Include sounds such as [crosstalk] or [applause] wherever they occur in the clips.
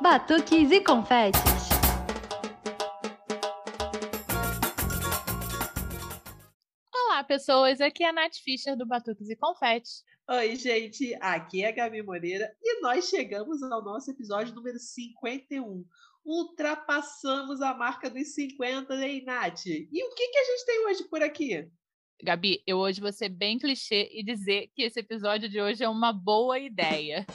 batuques e confetes. Olá, pessoas. Aqui é a Nath Fischer do Batuques e Confetes. Oi, gente. Aqui é a Gabi Moreira e nós chegamos ao nosso episódio número 51. Ultrapassamos a marca dos 50, hein, Nath? E o que, que a gente tem hoje por aqui? Gabi, eu hoje vou ser bem clichê e dizer que esse episódio de hoje é uma boa ideia.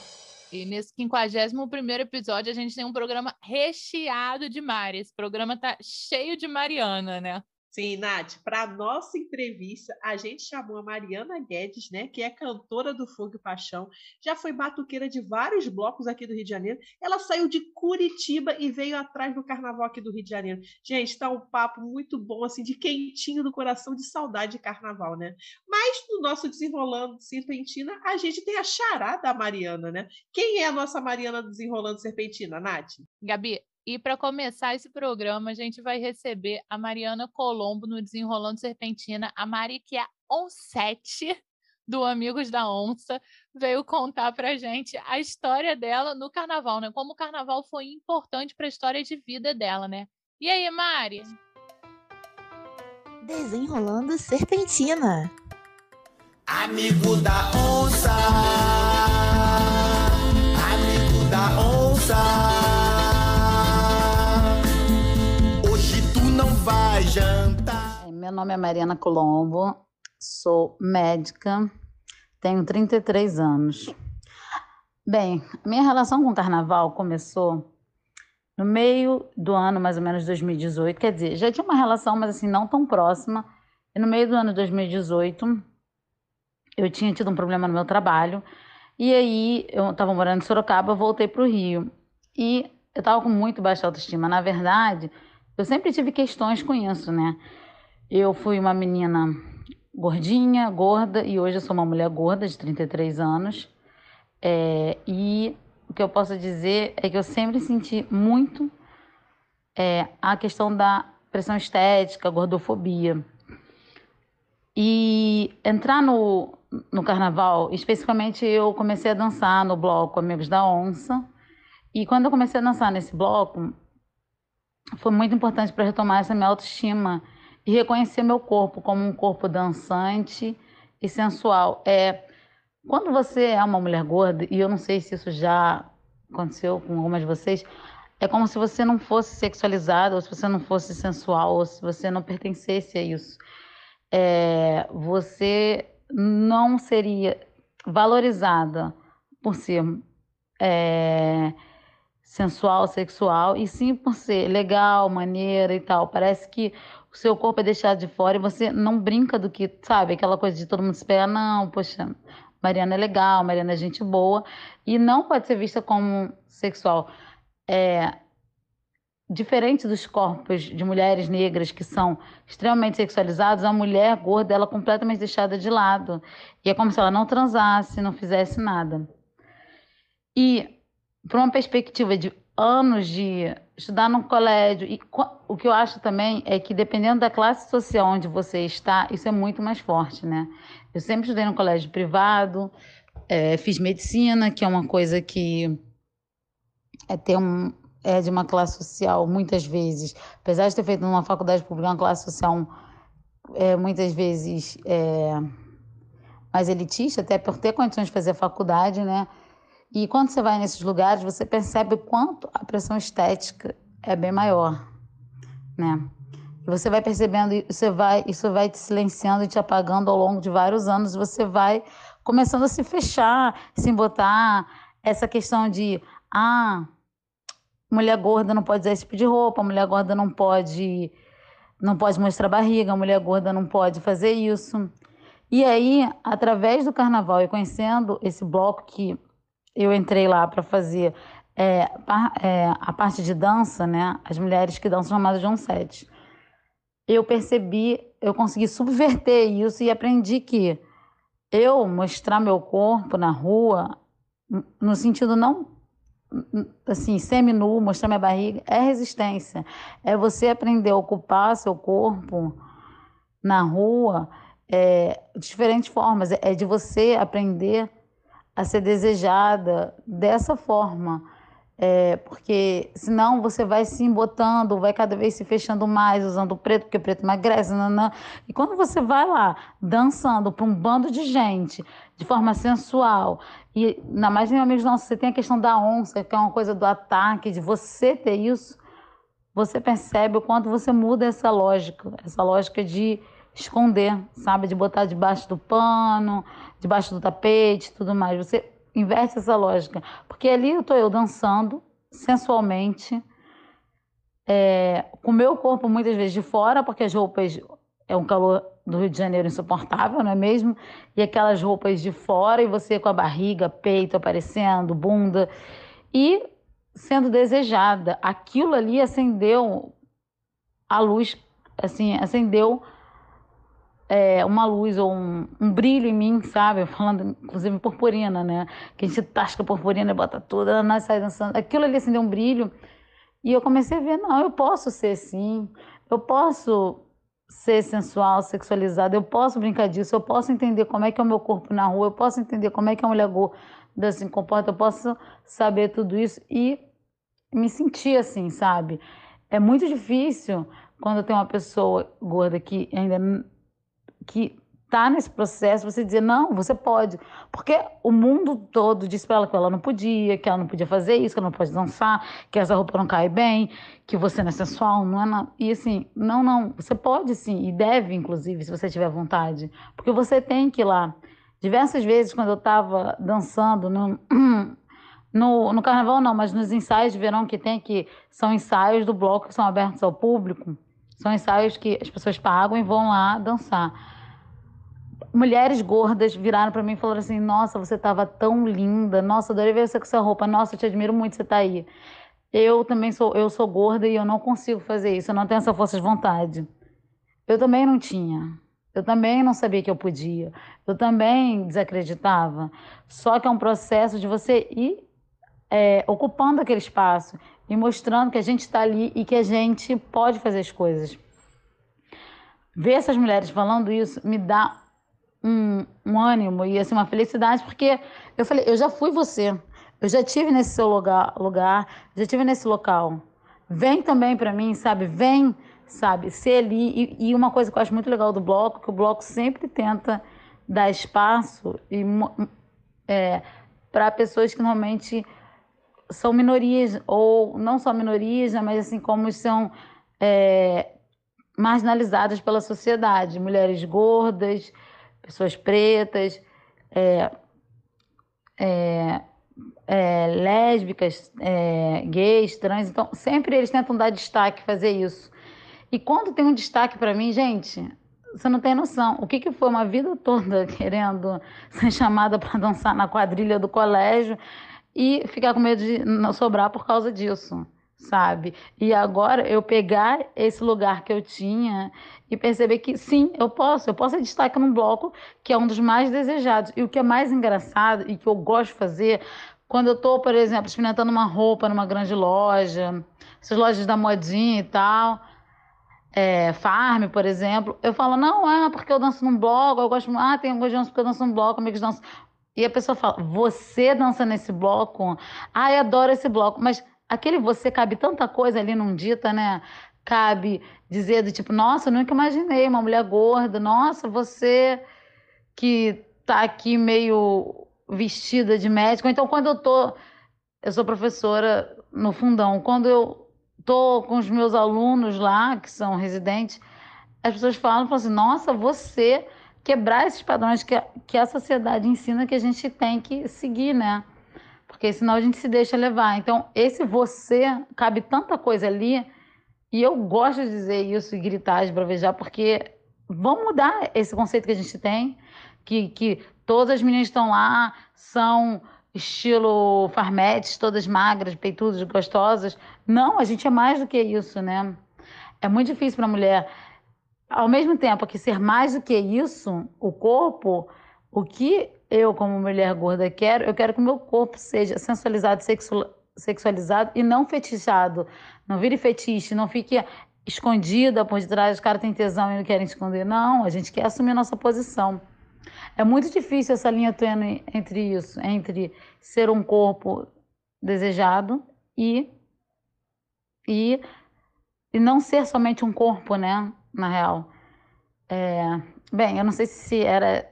E nesse 51 episódio, a gente tem um programa recheado de Mari. Esse programa tá cheio de Mariana, né? Sim, Nath, para nossa entrevista, a gente chamou a Mariana Guedes, né, que é cantora do Fogo e Paixão, já foi batuqueira de vários blocos aqui do Rio de Janeiro. Ela saiu de Curitiba e veio atrás do carnaval aqui do Rio de Janeiro. Gente, está um papo muito bom, assim, de quentinho do coração, de saudade de carnaval, né? Mas no nosso Desenrolando Serpentina, a gente tem a chará da Mariana, né? Quem é a nossa Mariana Desenrolando Serpentina, Nath? Gabi, e para começar esse programa, a gente vai receber a Mariana Colombo no Desenrolando Serpentina. A Mari, que é onsete do Amigos da Onça, veio contar para gente a história dela no carnaval, né? Como o carnaval foi importante para a história de vida dela, né? E aí, Mari? Desenrolando Serpentina. Amigo da onça. Amigo da onça. Meu nome é Mariana Colombo, sou médica, tenho 33 anos. Bem, minha relação com o carnaval começou no meio do ano, mais ou menos 2018. Quer dizer, já tinha uma relação, mas assim, não tão próxima. E no meio do ano 2018, eu tinha tido um problema no meu trabalho. E aí, eu estava morando em Sorocaba, voltei para o Rio. E eu estava com muito baixa autoestima. Na verdade, eu sempre tive questões com isso, né? Eu fui uma menina gordinha, gorda, e hoje eu sou uma mulher gorda de 33 anos. É, e o que eu posso dizer é que eu sempre senti muito é, a questão da pressão estética, gordofobia. E entrar no, no carnaval, especificamente eu comecei a dançar no bloco Amigos da Onça. E quando eu comecei a dançar nesse bloco, foi muito importante para retomar essa minha autoestima e reconhecer meu corpo como um corpo dançante e sensual. É quando você é uma mulher gorda e eu não sei se isso já aconteceu com algumas de vocês, é como se você não fosse sexualizada, ou se você não fosse sensual, ou se você não pertencesse a isso. É, você não seria valorizada por ser é, sensual, sexual, e sim por ser legal, maneira e tal. Parece que o seu corpo é deixado de fora e você não brinca do que, sabe, aquela coisa de todo mundo esperar, não, poxa, Mariana é legal, Mariana é gente boa, e não pode ser vista como sexual. É, diferente dos corpos de mulheres negras que são extremamente sexualizados, a mulher gorda ela é completamente deixada de lado. E é como se ela não transasse, não fizesse nada. E para uma perspectiva de anos de estudar no colégio. E o que eu acho também é que, dependendo da classe social onde você está, isso é muito mais forte, né? Eu sempre estudei no colégio privado, é, fiz medicina, que é uma coisa que é ter um é de uma classe social muitas vezes, apesar de ter feito numa faculdade pública uma classe social é, muitas vezes é, mais elitista, até por ter condições de fazer faculdade, né? E quando você vai nesses lugares, você percebe o quanto a pressão estética é bem maior, né? E você vai percebendo, você vai, isso vai te silenciando e te apagando ao longo de vários anos, você vai começando a se fechar, se botar essa questão de, ah, mulher gorda não pode usar esse tipo de roupa, mulher gorda não pode não pode mostrar barriga, mulher gorda não pode fazer isso. E aí, através do carnaval e conhecendo esse bloco que eu entrei lá para fazer é, é, a parte de dança, né? As mulheres que dançam chamadas de um set. Eu percebi, eu consegui subverter isso e aprendi que eu mostrar meu corpo na rua, no sentido não assim, semi-nu, mostrar minha barriga, é resistência. É você aprender a ocupar seu corpo na rua é, de diferentes formas. É de você aprender a ser desejada dessa forma. É, porque senão você vai se embotando, vai cada vez se fechando mais, usando preto, porque preto emagrece, nanã. E quando você vai lá dançando para um bando de gente de forma sensual, e ainda mais em amigos nossos, você tem a questão da onça, que é uma coisa do ataque, de você ter isso, você percebe o quanto você muda essa lógica, essa lógica de esconder, sabe? De botar debaixo do pano, debaixo do tapete, tudo mais. Você inverte essa lógica. Porque ali eu estou eu dançando sensualmente, é, com o meu corpo muitas vezes de fora, porque as roupas é um calor do Rio de Janeiro insuportável, não é mesmo? E aquelas roupas de fora e você com a barriga, peito aparecendo, bunda e sendo desejada. Aquilo ali acendeu a luz, assim, acendeu é, uma luz ou um, um, brilho em mim, sabe? Falando, inclusive, purpurina, né? Que a gente tasca purpurina e bota tudo, ela nasce sai dançando. Aquilo ali acendeu um brilho. E eu comecei a ver, não, eu posso ser assim, eu posso ser sensual, sexualizada, eu posso brincar disso, eu posso entender como é que é o meu corpo na rua, eu posso entender como é que a mulher gorda se comporta, eu posso saber tudo isso e me sentir assim, sabe? É muito difícil quando tem uma pessoa gorda que ainda que está nesse processo, você dizer, não, você pode. Porque o mundo todo disse para ela que ela não podia, que ela não podia fazer isso, que ela não pode dançar, que essa roupa não cai bem, que você não é sensual, não é nada. E assim, não, não, você pode sim, e deve, inclusive, se você tiver vontade. Porque você tem que ir lá. Diversas vezes, quando eu estava dançando no, [clears throat] no, no carnaval, não, mas nos ensaios de verão que tem, que são ensaios do bloco que são abertos ao público, são ensaios que as pessoas pagam e vão lá dançar mulheres gordas viraram para mim e falaram assim: Nossa, você estava tão linda. Nossa, adorei ver você com essa roupa. Nossa, eu te admiro muito você tá aí. Eu também sou, eu sou gorda e eu não consigo fazer isso. Eu não tenho essa força de vontade. Eu também não tinha. Eu também não sabia que eu podia. Eu também desacreditava. Só que é um processo de você ir é, ocupando aquele espaço e mostrando que a gente está ali e que a gente pode fazer as coisas. Ver essas mulheres falando isso me dá um, um ânimo e assim, uma felicidade, porque eu falei, eu já fui você, eu já tive nesse seu lugar, lugar já tive nesse local. Vem também para mim, sabe? Vem, sabe? Ser ali. E, e, uma coisa que eu acho muito legal do bloco, que o bloco sempre tenta dar espaço e é, para pessoas que normalmente são minorias, ou não só minorias, né, mas assim, como são é, marginalizadas pela sociedade, mulheres gordas, pessoas pretas, é, é, é, lésbicas, é, gays, trans. Então, sempre eles tentam dar destaque, fazer isso. E quando tem um destaque para mim, gente, você não tem noção. O que, que foi uma vida toda [laughs] querendo ser chamada para dançar na quadrilha do colégio e ficar com medo de não sobrar por causa disso sabe? E agora eu pegar esse lugar que eu tinha e perceber que sim, eu posso, eu posso destaque num bloco que é um dos mais desejados. E o que é mais engraçado e que eu gosto de fazer, quando eu estou, por exemplo, experimentando uma roupa numa grande loja, essas lojas da modinha e tal, é, Farm, por exemplo, eu falo, não, é porque eu danço num bloco, eu gosto, ah, tem alguns danço porque eu danço num bloco, amigos dançam. E a pessoa fala, você dança nesse bloco? Ah, eu adoro esse bloco, mas aquele você cabe tanta coisa ali num dita, né? Cabe dizer do tipo, nossa, nunca imaginei uma mulher gorda, nossa, você que tá aqui meio vestida de médico. Então, quando eu tô, eu sou professora no fundão, quando eu tô com os meus alunos lá, que são residentes, as pessoas falam, falam assim, nossa, você quebrar esses padrões que que a sociedade ensina que a gente tem que seguir, né? Porque senão a gente se deixa levar. Então, esse você cabe tanta coisa ali, e eu gosto de dizer isso e gritar, esbravejar, porque vamos mudar esse conceito que a gente tem, que, que todas as meninas estão lá, são estilo farmetes, todas magras, peitudas, gostosas. Não, a gente é mais do que isso, né? É muito difícil para a mulher. Ao mesmo tempo que ser mais do que isso, o corpo, o que eu, como mulher gorda, quero, eu quero que o meu corpo seja sensualizado, sexualizado e não fetichado. Não vire fetiche, não fique escondida por detrás, os caras têm tesão e não querem esconder. Não, a gente quer assumir nossa posição. É muito difícil essa linha tênue entre isso, entre ser um corpo desejado e, e, e não ser somente um corpo, né? Na real. É, bem, eu não sei se era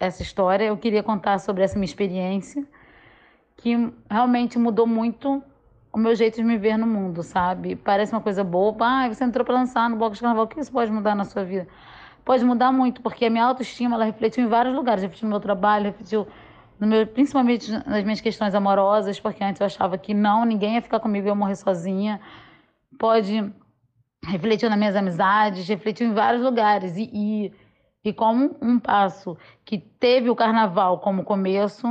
essa história, eu queria contar sobre essa minha experiência, que realmente mudou muito o meu jeito de me ver no mundo, sabe? Parece uma coisa boba, ah, você entrou para lançar no bloco de carnaval, o que isso pode mudar na sua vida? Pode mudar muito, porque a minha autoestima, ela refletiu em vários lugares, refletiu no meu trabalho, refletiu no meu, principalmente nas minhas questões amorosas, porque antes eu achava que não, ninguém ia ficar comigo, eu ia morrer sozinha. Pode refletiu nas minhas amizades, refletiu em vários lugares e, e e como um passo que teve o carnaval como começo,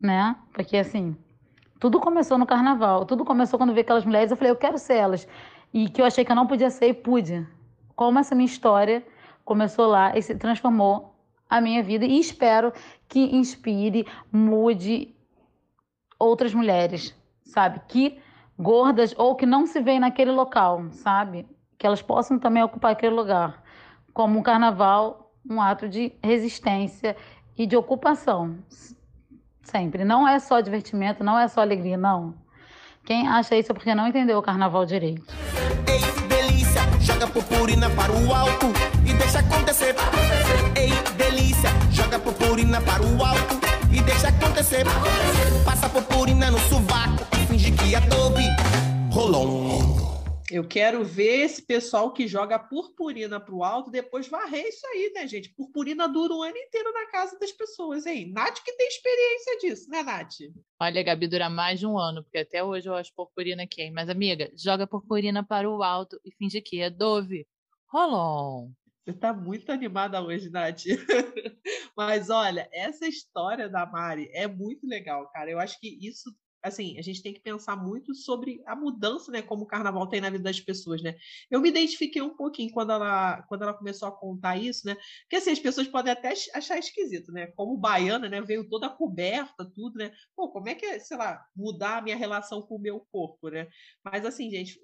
né? Porque assim, tudo começou no carnaval. Tudo começou quando vi aquelas mulheres, eu falei, eu quero ser elas. E que eu achei que eu não podia ser e pude. Como essa minha história começou lá e se transformou a minha vida e espero que inspire, mude outras mulheres, sabe? Que gordas ou que não se veem naquele local, sabe? Que elas possam também ocupar aquele lugar. Como um carnaval um ato de resistência e de ocupação. Sempre. Não é só divertimento, não é só alegria, não. Quem acha isso é porque não entendeu o carnaval direito. Ei, delícia, joga purpurina para o alto e deixa acontecer. Ei, delícia, joga purpurina para o alto e deixa acontecer. Passa purpurina no sovaco e finge que é dobe. Rolon. Eu quero ver esse pessoal que joga purpurina para o alto depois varrer isso aí, né, gente? Purpurina dura o ano inteiro na casa das pessoas, hein? Nath que tem experiência disso, né, Nath? Olha, Gabi, dura mais de um ano, porque até hoje eu acho purpurina aqui, hein? Mas, amiga, joga purpurina para o alto e finge que é Dove. Rolon. Você tá muito animada hoje, Nath. [laughs] Mas olha, essa história da Mari é muito legal, cara. Eu acho que isso assim, a gente tem que pensar muito sobre a mudança, né, como o carnaval tem na vida das pessoas, né? Eu me identifiquei um pouquinho quando ela, quando ela começou a contar isso, né? Porque assim, as pessoas podem até achar esquisito, né? Como baiana, né, veio toda coberta, tudo, né? Pô, como é que é, sei lá, mudar a minha relação com o meu corpo, né? Mas assim, gente,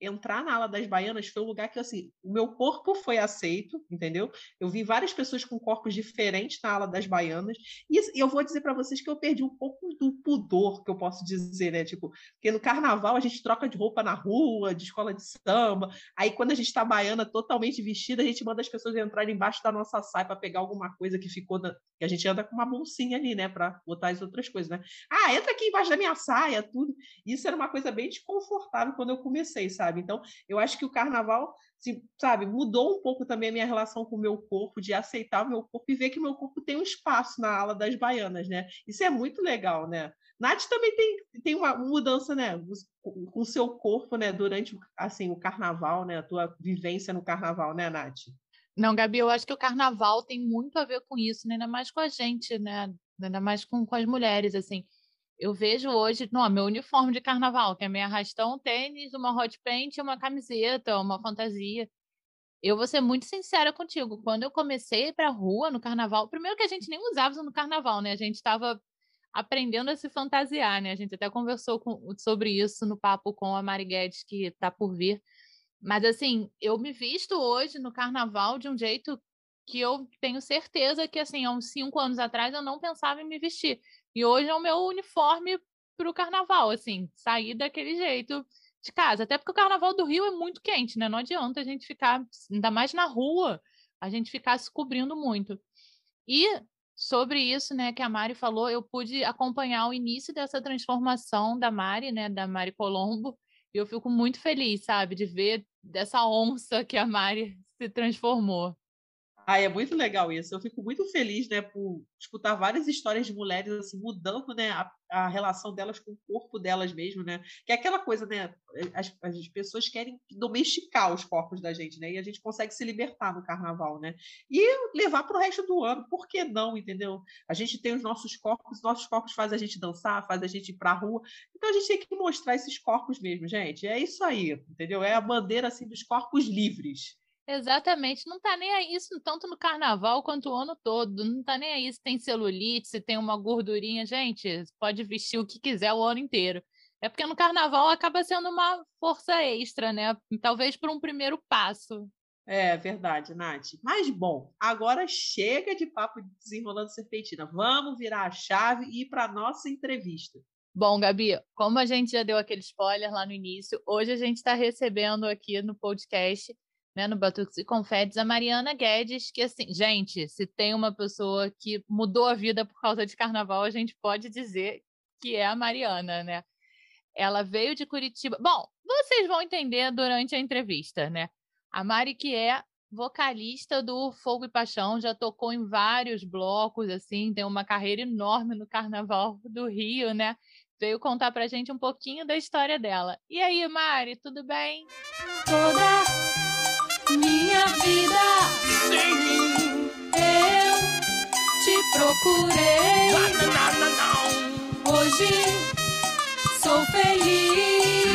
entrar na ala das baianas foi um lugar que, assim, o meu corpo foi aceito, entendeu? Eu vi várias pessoas com corpos diferentes na ala das baianas, e eu vou dizer para vocês que eu perdi um pouco do pudor, que eu posso dizer, né? Tipo, porque no carnaval a gente troca de roupa na rua, de escola de samba, aí quando a gente tá baiana totalmente vestida, a gente manda as pessoas entrarem embaixo da nossa saia para pegar alguma coisa que ficou, na... que a gente anda com uma bolsinha ali, né, para botar as outras coisas, né? Ah, entra aqui embaixo da minha saia, tudo. Isso era uma coisa bem desconfortável quando eu comecei, sabe? Sabe? Então, eu acho que o carnaval, sabe, mudou um pouco também a minha relação com o meu corpo, de aceitar o meu corpo e ver que meu corpo tem um espaço na ala das baianas, né? Isso é muito legal, né? Nath também tem, tem uma mudança, né, com o seu corpo, né, durante, assim, o carnaval, né, a tua vivência no carnaval, né, Nath? Não, Gabi, eu acho que o carnaval tem muito a ver com isso, né? ainda mais com a gente, né? Ainda mais com, com as mulheres, assim eu vejo hoje, não, meu uniforme de carnaval, que é meio arrastão, tênis, uma hot paint, uma camiseta, uma fantasia. Eu vou ser muito sincera contigo. Quando eu comecei para rua no carnaval, primeiro que a gente nem usava no carnaval, né? A gente estava aprendendo a se fantasiar, né? A gente até conversou com, sobre isso no papo com a Mari Guedes, que está por vir. Mas assim, eu me visto hoje no carnaval de um jeito que eu tenho certeza que, assim, há uns cinco anos atrás eu não pensava em me vestir. E hoje é o meu uniforme para o carnaval, assim, sair daquele jeito de casa. Até porque o carnaval do Rio é muito quente, né? Não adianta a gente ficar, ainda mais na rua, a gente ficar se cobrindo muito. E sobre isso, né, que a Mari falou, eu pude acompanhar o início dessa transformação da Mari, né, da Mari Colombo, e eu fico muito feliz, sabe, de ver dessa onça que a Mari se transformou. Ah, é muito legal isso. Eu fico muito feliz, né, por escutar várias histórias de mulheres assim mudando, né, a, a relação delas com o corpo delas mesmo, né? Que é aquela coisa, né, as, as pessoas querem domesticar os corpos da gente, né? E a gente consegue se libertar no carnaval, né? E levar para o resto do ano. Por que não, entendeu? A gente tem os nossos corpos, nossos corpos fazem a gente dançar, fazem a gente ir para a rua. Então a gente tem que mostrar esses corpos mesmo, gente. É isso aí, entendeu? É a bandeira assim dos corpos livres. Exatamente, não tá nem aí isso tanto no carnaval quanto o ano todo. Não tá nem aí se tem celulite, se tem uma gordurinha, gente, pode vestir o que quiser o ano inteiro. É porque no carnaval acaba sendo uma força extra, né? Talvez por um primeiro passo. É verdade, Nath. Mas bom, agora chega de papo de desenrolando serpentina. Vamos virar a chave e ir para nossa entrevista. Bom, Gabi, como a gente já deu aquele spoiler lá no início, hoje a gente está recebendo aqui no podcast, né, no Batuques e Confetes, a Mariana Guedes, que assim, gente, se tem uma pessoa que mudou a vida por causa de carnaval, a gente pode dizer que é a Mariana, né? Ela veio de Curitiba. Bom, vocês vão entender durante a entrevista, né? A Mari, que é vocalista do Fogo e Paixão, já tocou em vários blocos, assim, tem uma carreira enorme no Carnaval do Rio, né? Veio contar pra gente um pouquinho da história dela. E aí, Mari, tudo bem? Toda minha vida, sim, eu te procurei. Hoje sou feliz.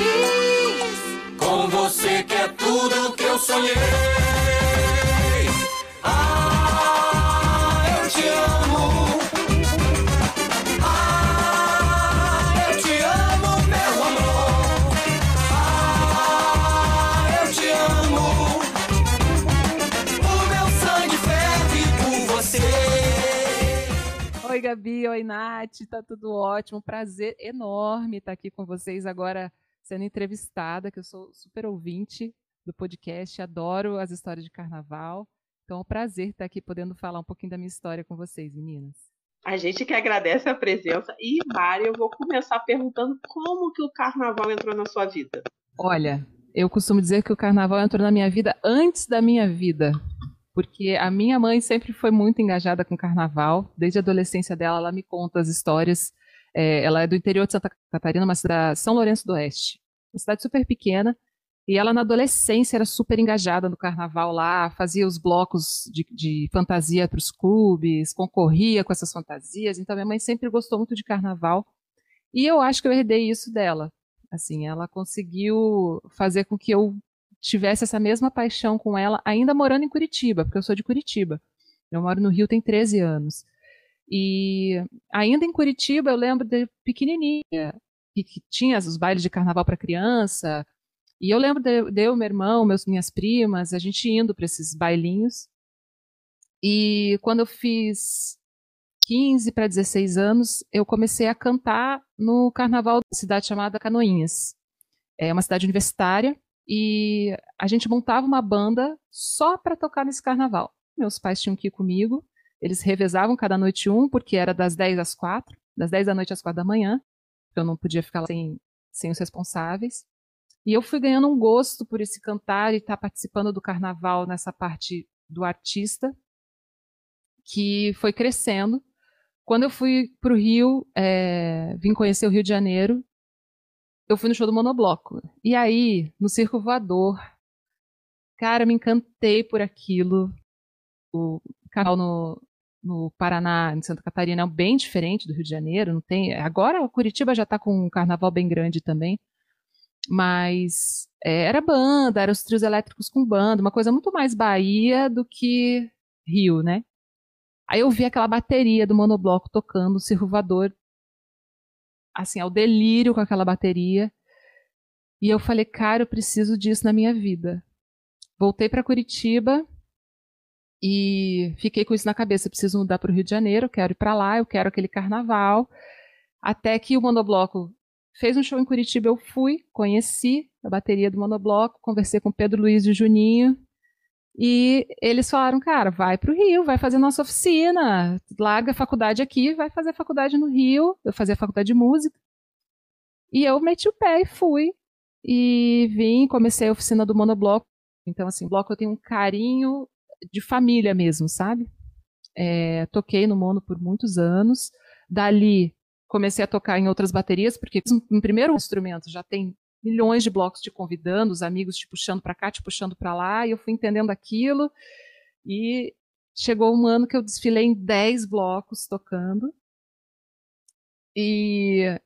Com você que é tudo que eu sonhei. Ah, Gabi, oi, Nath, tá tudo ótimo. Prazer enorme estar aqui com vocês agora sendo entrevistada, que eu sou super ouvinte do podcast, adoro as histórias de carnaval. Então é um prazer estar aqui podendo falar um pouquinho da minha história com vocês, meninas. A gente que agradece a presença. E, Mari, eu vou começar perguntando como que o carnaval entrou na sua vida. Olha, eu costumo dizer que o carnaval entrou na minha vida antes da minha vida. Porque a minha mãe sempre foi muito engajada com carnaval. Desde a adolescência dela, ela me conta as histórias. É, ela é do interior de Santa Catarina, uma cidade, São Lourenço do Oeste. Uma cidade super pequena. E ela, na adolescência, era super engajada no carnaval lá, fazia os blocos de, de fantasia para os clubes, concorria com essas fantasias. Então, minha mãe sempre gostou muito de carnaval. E eu acho que eu herdei isso dela. Assim, ela conseguiu fazer com que eu tivesse essa mesma paixão com ela, ainda morando em Curitiba, porque eu sou de Curitiba. Eu moro no Rio tem 13 anos. E ainda em Curitiba, eu lembro de pequenininha, que, tinha os bailes de carnaval para criança. E eu lembro de, de eu, meu irmão, meus, minhas primas, a gente indo para esses bailinhos. E quando eu fiz 15 para 16 anos, eu comecei a cantar no carnaval da cidade chamada Canoinhas. É uma cidade universitária e a gente montava uma banda só para tocar nesse carnaval. Meus pais tinham que ir comigo, eles revezavam cada noite um, porque era das 10 às 4, das 10 da noite às 4 da manhã, eu não podia ficar lá sem, sem os responsáveis. E eu fui ganhando um gosto por esse cantar e estar tá participando do carnaval nessa parte do artista, que foi crescendo. Quando eu fui para o Rio, é, vim conhecer o Rio de Janeiro, eu fui no show do Monobloco. E aí, no Circo Voador, cara, me encantei por aquilo. O canal no, no Paraná, em Santa Catarina, é bem diferente do Rio de Janeiro. Não tem. Agora, Curitiba já está com um carnaval bem grande também. Mas é, era banda, eram os trios elétricos com banda, uma coisa muito mais Bahia do que Rio, né? Aí eu vi aquela bateria do monobloco tocando, o Circo Voador assim, ao delírio com aquela bateria. E eu falei, cara, eu preciso disso na minha vida. Voltei para Curitiba e fiquei com isso na cabeça. Eu preciso mudar para o Rio de Janeiro, eu quero ir para lá, eu quero aquele carnaval. Até que o Monobloco fez um show em Curitiba, eu fui, conheci a bateria do Monobloco, conversei com Pedro Luiz e Juninho. E eles falaram, cara, vai para o Rio, vai fazer nossa oficina, larga a faculdade aqui, vai fazer faculdade no Rio. Eu fazia faculdade de música. E eu meti o pé e fui. E vim, comecei a oficina do monobloco. Então, assim, bloco eu tenho um carinho de família mesmo, sabe? É, toquei no mono por muitos anos. Dali, comecei a tocar em outras baterias, porque no primeiro instrumento já tem milhões de blocos te convidando, os amigos te puxando para cá, te puxando para lá, e eu fui entendendo aquilo. E chegou um ano que eu desfilei em 10 blocos tocando. E,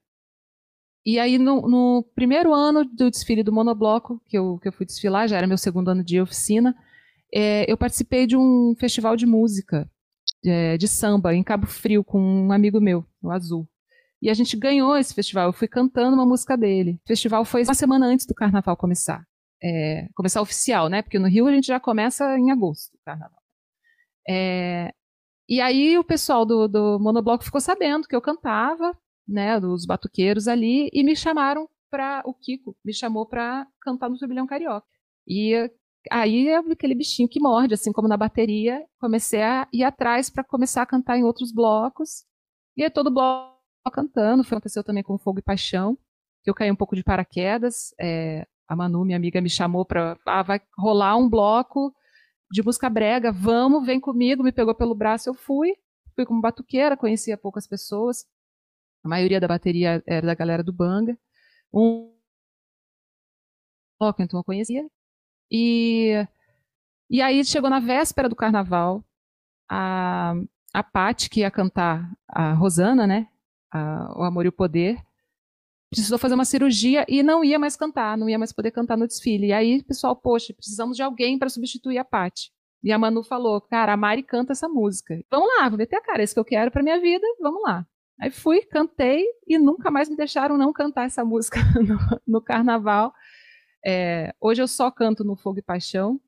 e aí, no, no, primeiro ano do desfile do monobloco, que eu, que eu fui desfilar, já era meu segundo ano de oficina, é, eu participei de um festival de música, é, de samba, em Cabo Frio, com um amigo meu, o Azul. E a gente ganhou esse festival. Eu fui cantando uma música dele. O festival foi uma semana antes do carnaval começar. É, começar oficial, né? Porque no Rio a gente já começa em agosto o carnaval. É, e aí o pessoal do, do Monobloco ficou sabendo que eu cantava. né, dos batuqueiros ali, e me chamaram para o Kiko, me chamou para cantar no Turbilhão Carioca. E aí é aquele bichinho que morde, assim como na bateria, comecei a ir atrás para começar a cantar em outros blocos. E aí todo bloco cantando, foi aconteceu também com Fogo e Paixão, que eu caí um pouco de paraquedas. É, a Manu, minha amiga, me chamou para, ah, vai rolar um bloco de música brega, vamos, vem comigo, me pegou pelo braço, eu fui, fui como batuqueira, conhecia poucas pessoas, a maioria da bateria era da galera do Banga, um bloco, então eu conhecia, e, e aí chegou na véspera do carnaval, a, a Paty, que ia cantar a Rosana, né, a, o Amor e o Poder, precisou fazer uma cirurgia e não ia mais cantar, não ia mais poder cantar no desfile. E aí, pessoal, poxa, precisamos de alguém para substituir a Paty. E a Manu falou, cara, a Mari canta essa música. Vamos lá, vou meter a cara, é isso que eu quero para minha vida, vamos lá. Aí fui, cantei e nunca mais me deixaram não cantar essa música [laughs] no, no carnaval. É, hoje eu só canto no Fogo e Paixão,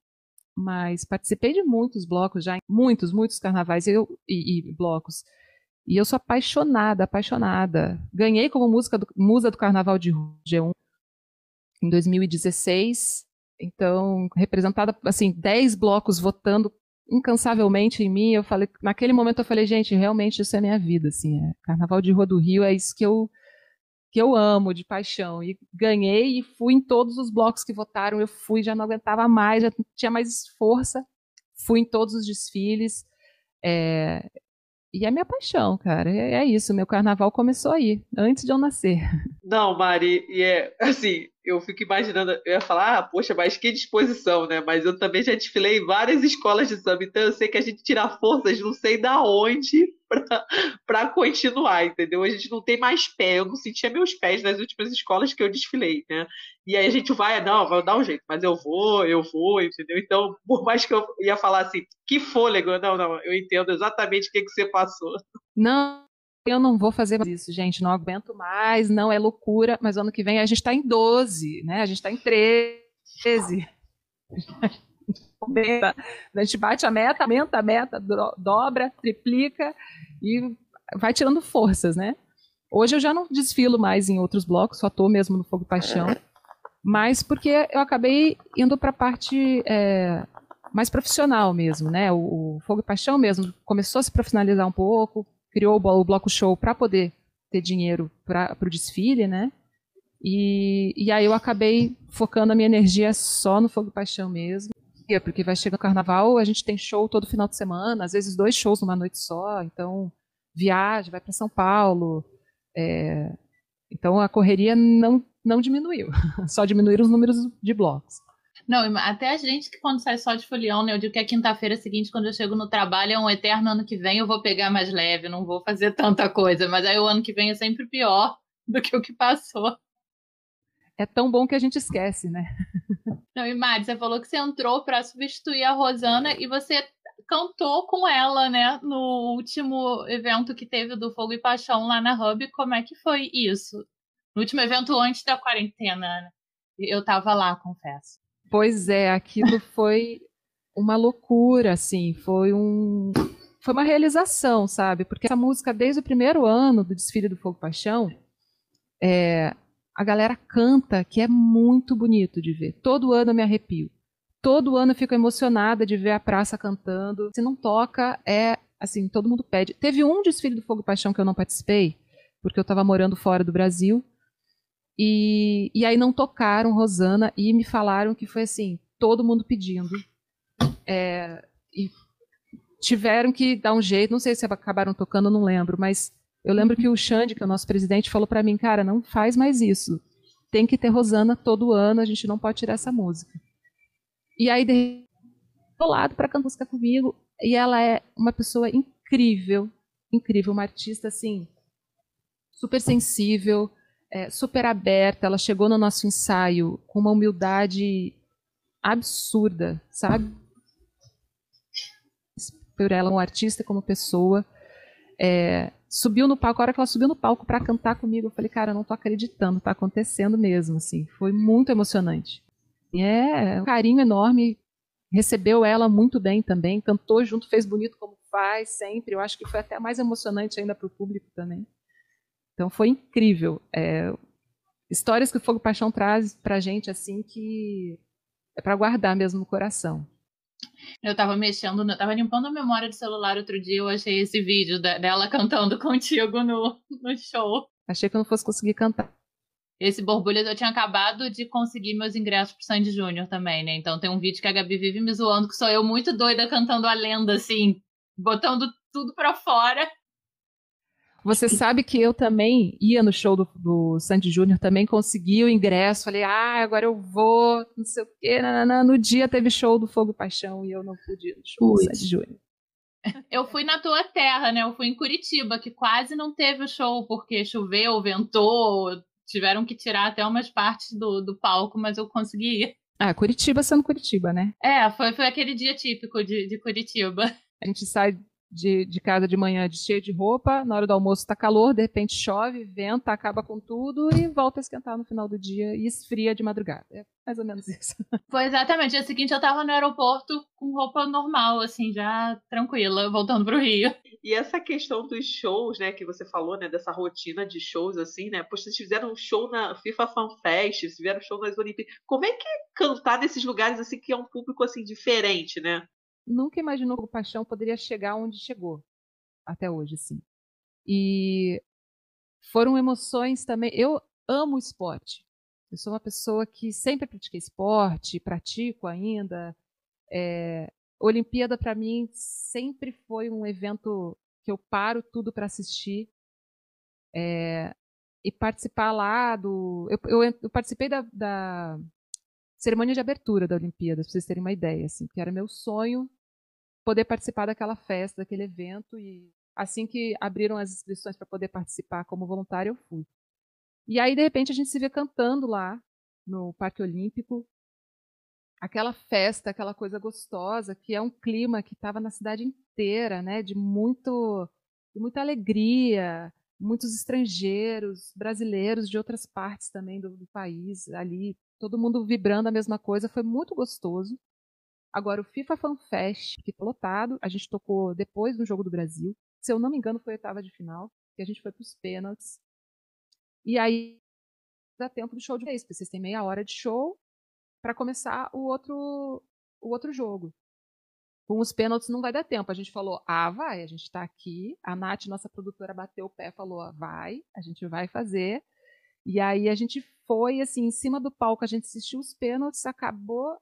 mas participei de muitos blocos já, muitos, muitos carnavais eu, e, e blocos. E eu sou apaixonada, apaixonada. Ganhei como música do, musa do Carnaval de G1 em 2016. Então, representada, assim, 10 blocos votando incansavelmente em mim. Eu falei, naquele momento eu falei, gente, realmente isso é minha vida, assim, é, Carnaval de Rua do Rio é isso que eu que eu amo de paixão e ganhei e fui em todos os blocos que votaram. Eu fui, já não aguentava mais, já tinha mais força. Fui em todos os desfiles. É, e é minha paixão, cara. É, é isso. Meu carnaval começou aí, antes de eu nascer. Não, Mari, e é assim, eu fico imaginando, eu ia falar, ah, poxa, mas que disposição, né? Mas eu também já desfilei em várias escolas de samba, então eu sei que a gente tira forças, não sei da onde, [laughs] para continuar, entendeu? A gente não tem mais pé, eu não sentia meus pés nas últimas escolas que eu desfilei, né? E aí a gente vai, não, vai dar um jeito, mas eu vou, eu vou, entendeu? Então, [laughs] por mais que eu ia falar assim, que fôlego, não, não, eu entendo exatamente o que, que você passou. Não, eu não vou fazer mais isso, gente, não aguento mais, não é loucura, mas ano que vem a gente está em 12, né? A gente está em 13. [laughs] A gente bate a meta, aumenta a meta, dobra, triplica e vai tirando forças, né? Hoje eu já não desfilo mais em outros blocos, só estou mesmo no Fogo Paixão, mas porque eu acabei indo para a parte é, mais profissional mesmo, né? O, o, Fogo Paixão mesmo começou a se profissionalizar um pouco, criou o, Bloco Show para poder ter dinheiro para o desfile, né? E, e aí eu acabei focando a minha energia só no Fogo e Paixão mesmo. Porque vai chegar o carnaval, a gente tem show todo final de semana, às vezes dois shows numa noite só, então viaja, vai para São Paulo. É, então a correria não, não diminuiu, [laughs] só diminuíram os números de blocos. Não, até a gente que quando sai só de folião, né? Eu digo que a quinta-feira seguinte, quando eu chego no trabalho, é um eterno ano que vem, eu vou pegar mais leve, não vou fazer tanta coisa. Mas aí o ano que vem é sempre pior [laughs] do que o que passou. É tão bom que a gente esquece, né? Não, e Mari, você falou que você entrou para substituir a Rosana e você cantou com ela, né, no último evento que teve do Fogo e Paixão lá na Hub. Como é que foi isso? No último evento antes da quarentena, né? Eu tava lá, confesso. Pois é, aquilo foi uma loucura, assim, foi um foi uma realização, sabe? Porque essa música desde o primeiro ano do desfile do Fogo Paixão, é, a galera canta, que é muito bonito de ver. Todo ano eu me arrepio. Todo ano eu fico emocionada de ver a praça cantando. Se não toca, é assim, todo mundo pede. Teve um desfile do Fogo Paixão que eu não participei, porque eu estava morando fora do Brasil. E, e aí não tocaram Rosana e me falaram que foi assim, todo mundo pedindo. É, e tiveram que dar um jeito, não sei se acabaram tocando, não lembro, mas eu lembro que o Xande, que é o nosso presidente, falou para mim, cara, não faz mais isso. Tem que ter Rosana todo ano, a gente não pode tirar essa música. E aí, de lado para cantar música comigo, e ela é uma pessoa incrível, incrível, uma artista assim, super sensível, é, super aberta, ela chegou no nosso ensaio com uma humildade absurda, sabe? Por ela, um artista como pessoa. É, subiu no palco, a hora que ela subiu no palco para cantar comigo, eu falei, cara, eu não tô acreditando, tá acontecendo mesmo, assim. Foi muito emocionante. É um carinho enorme, recebeu ela muito bem também, cantou junto, fez bonito como faz sempre. Eu acho que foi até mais emocionante ainda para o público também. Então foi incrível. É, histórias que o Fogo Paixão traz pra gente, assim, que é para guardar mesmo no coração. Eu tava mexendo, no, tava limpando a memória do celular outro dia, eu achei esse vídeo da- dela cantando [laughs] contigo no, no show. Achei que eu não fosse conseguir cantar. Esse Borbulhas eu tinha acabado de conseguir meus ingressos pro Sandy Júnior também, né? Então tem um vídeo que a Gabi vive me zoando, que sou eu muito doida cantando a lenda, assim, botando tudo pra fora. Você sabe que eu também ia no show do, do Sandy Júnior, também consegui o ingresso. Falei, ah, agora eu vou, não sei o quê. nananã. No dia teve show do Fogo e Paixão e eu não pude ir no show Putz. do Sandy Júnior. Eu fui na tua terra, né? Eu fui em Curitiba, que quase não teve o show, porque choveu, ventou, tiveram que tirar até umas partes do, do palco, mas eu consegui ir. Ah, Curitiba sendo Curitiba, né? É, foi, foi aquele dia típico de, de Curitiba. A gente sai de, de casa de manhã de cheio de roupa, na hora do almoço tá calor, de repente chove, venta, acaba com tudo e volta a esquentar no final do dia e esfria de madrugada. É mais ou menos isso. [laughs] Foi exatamente. Dia seguinte eu tava no aeroporto com roupa normal, assim, já tranquila, voltando pro Rio. E essa questão dos shows, né, que você falou, né, dessa rotina de shows, assim, né? Poxa, vocês fizeram um show na FIFA Fan Fest, vocês fizeram um show nas Olimpíadas. Como é que é cantar nesses lugares, assim, que é um público, assim, diferente, né? Nunca imaginou que o Paixão poderia chegar onde chegou, até hoje, assim. E foram emoções também. Eu amo esporte. Eu sou uma pessoa que sempre pratiquei esporte, pratico ainda. É, Olimpíada, para mim, sempre foi um evento que eu paro tudo para assistir. É, e participar lá do. Eu, eu, eu participei da, da cerimônia de abertura da Olimpíada, para vocês terem uma ideia, assim, que era meu sonho poder participar daquela festa, daquele evento e assim que abriram as inscrições para poder participar como voluntária, eu fui. E aí de repente a gente se vê cantando lá no Parque Olímpico, aquela festa, aquela coisa gostosa, que é um clima que estava na cidade inteira, né, de muito de muita alegria, muitos estrangeiros, brasileiros de outras partes também do, do país ali, todo mundo vibrando a mesma coisa, foi muito gostoso. Agora, o FIFA Fan Fest, que foi lotado, a gente tocou depois do Jogo do Brasil. Se eu não me engano, foi a oitava de final, que a gente foi para os pênaltis. E aí dá tempo do show de vez, porque vocês têm meia hora de show para começar o outro, o outro jogo. Com os pênaltis não vai dar tempo. A gente falou, ah, vai, a gente está aqui. A Nath, nossa produtora, bateu o pé falou, ah, vai, a gente vai fazer. E aí a gente foi, assim, em cima do palco, a gente assistiu os pênaltis, acabou,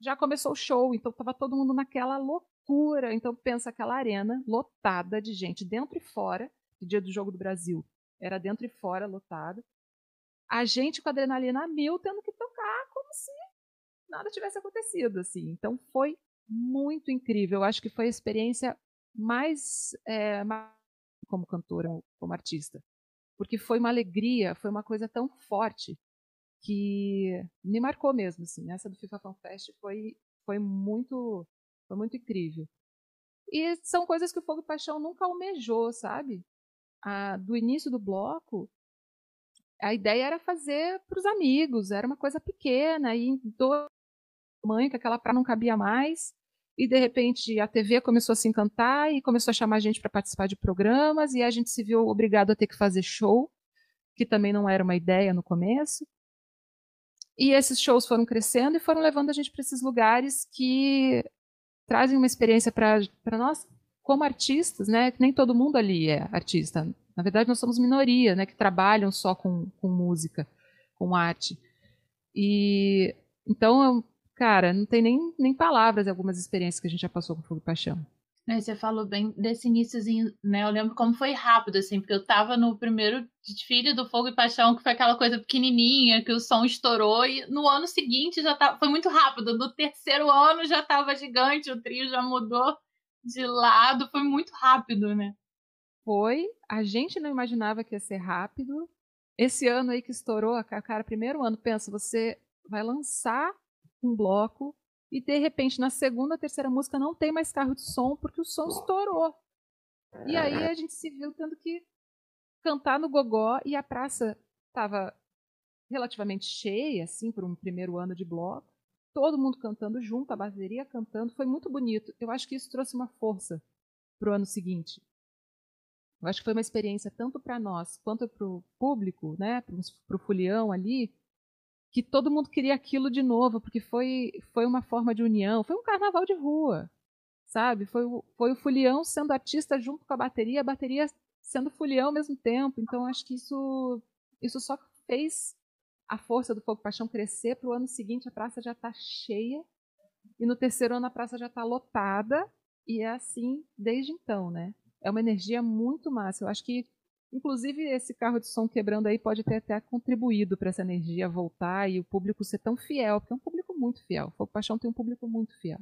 já começou o show, então tava todo mundo naquela loucura. Então pensa aquela arena lotada de gente dentro e fora, no dia do jogo do Brasil, era dentro e fora lotado. A gente com a adrenalina a mil tendo que tocar como se nada tivesse acontecido, assim. Então foi muito incrível. Eu acho que foi a experiência mais, é, mais como cantora, como artista, porque foi uma alegria, foi uma coisa tão forte que me marcou mesmo, assim. Essa do FIFA Fan Fest foi, foi muito foi muito incrível. E são coisas que o Fogo Paixão nunca almejou, sabe? A, do início do bloco, a ideia era fazer para os amigos, era uma coisa pequena, e do tamanho que aquela praia não cabia mais. E de repente a TV começou a se encantar e começou a chamar a gente para participar de programas, e a gente se viu obrigado a ter que fazer show, que também não era uma ideia no começo. E esses shows foram crescendo e foram levando a gente para esses lugares que trazem uma experiência para nós como artistas, né? Que nem todo mundo ali é artista. Na verdade, nós somos minoria, né? Que trabalham só com, com música, com arte. E então, cara, não tem nem, nem palavras algumas experiências que a gente já passou com Fogo e Paixão. Né, Você falou bem desse iníciozinho, né? Eu lembro como foi rápido, assim, porque eu tava no primeiro desfile do Fogo e Paixão, que foi aquela coisa pequenininha, que o som estourou, e no ano seguinte já tava, foi muito rápido. No terceiro ano já tava gigante, o trio já mudou de lado, foi muito rápido, né? Foi, a gente não imaginava que ia ser rápido. Esse ano aí que estourou, cara, primeiro ano, pensa, você vai lançar um bloco e de repente na segunda, terceira música não tem mais carro de som porque o som estourou. E aí a gente se viu tendo que cantar no gogó e a praça estava relativamente cheia, assim, por um primeiro ano de bloco. Todo mundo cantando junto, a bateria cantando, foi muito bonito. Eu acho que isso trouxe uma força pro ano seguinte Eu acho que foi uma experiência tanto para nós quanto para o público, né, para o Fulião ali, que todo mundo queria aquilo de novo, porque foi, foi uma forma de união, foi um carnaval de rua, sabe? Foi, foi o Fulião sendo artista junto com a bateria, a bateria sendo Fulião ao mesmo tempo. Então, acho que isso, isso só fez a força do Fogo Paixão crescer para o ano seguinte a praça já está cheia e no terceiro ano a praça já está lotada e é assim desde então, né? É uma energia muito massa. Eu acho que, inclusive, esse carro de som quebrando aí pode ter até contribuído para essa energia voltar e o público ser tão fiel, porque é um público muito fiel. Fogo Paixão tem um público muito fiel.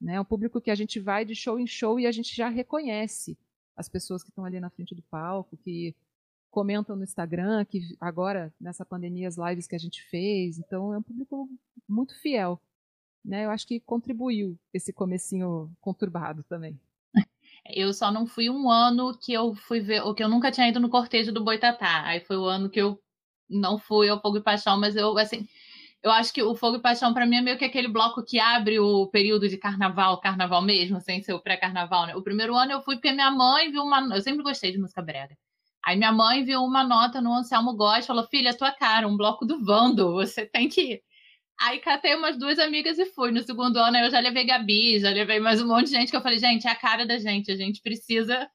Né? É um público que a gente vai de show em show e a gente já reconhece as pessoas que estão ali na frente do palco, que comentam no Instagram, que agora, nessa pandemia, as lives que a gente fez. Então, é um público muito fiel. Né? Eu acho que contribuiu esse comecinho conturbado também. Eu só não fui um ano que eu fui ver, o que eu nunca tinha ido no cortejo do Boitatá. Aí foi o ano que eu não fui ao Fogo e Paixão, mas eu, assim, eu acho que o Fogo e Paixão para mim é meio que aquele bloco que abre o período de carnaval, carnaval mesmo, sem ser o pré-carnaval, né? O primeiro ano eu fui porque minha mãe viu uma, eu sempre gostei de música brega. Aí minha mãe viu uma nota no Anselmo Góes falou: "Filha, tua cara, um bloco do Vando, você tem que ir". Aí catei umas duas amigas e fui. No segundo ano eu já levei Gabi, já levei mais um monte de gente que eu falei, gente, é a cara da gente, a gente precisa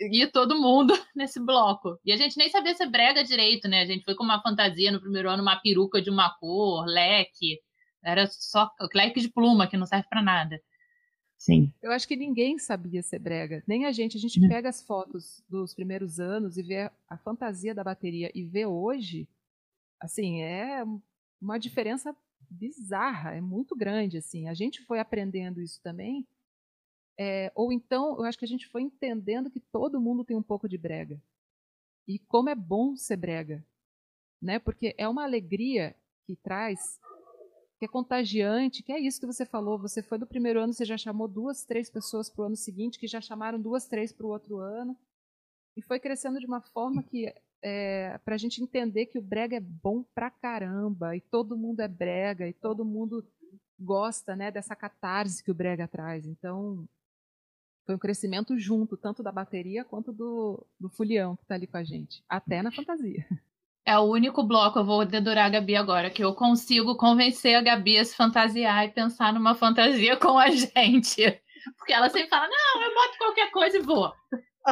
ir todo mundo [laughs] nesse bloco. E a gente nem sabia ser brega direito, né? A gente foi com uma fantasia no primeiro ano, uma peruca de uma cor, leque. Era só leque de pluma, que não serve para nada. Sim. Eu acho que ninguém sabia ser brega, nem a gente. A gente pega as fotos dos primeiros anos e vê a fantasia da bateria e vê hoje, assim, é uma diferença bizarra, é muito grande, assim. A gente foi aprendendo isso também, é, ou então eu acho que a gente foi entendendo que todo mundo tem um pouco de brega e como é bom ser brega, né? Porque é uma alegria que traz, que é contagiante, que é isso que você falou. Você foi do primeiro ano, você já chamou duas, três pessoas para o ano seguinte, que já chamaram duas, três para o outro ano, e foi crescendo de uma forma que é, para a gente entender que o brega é bom pra caramba e todo mundo é brega e todo mundo gosta né, dessa catarse que o brega traz. Então, foi um crescimento junto, tanto da bateria quanto do, do fulião que está ali com a gente, até na fantasia. É o único bloco, eu vou dedurar a Gabi agora, que eu consigo convencer a Gabi a se fantasiar e pensar numa fantasia com a [laughs] gente. Porque ela sempre fala, não, eu boto qualquer coisa e vou.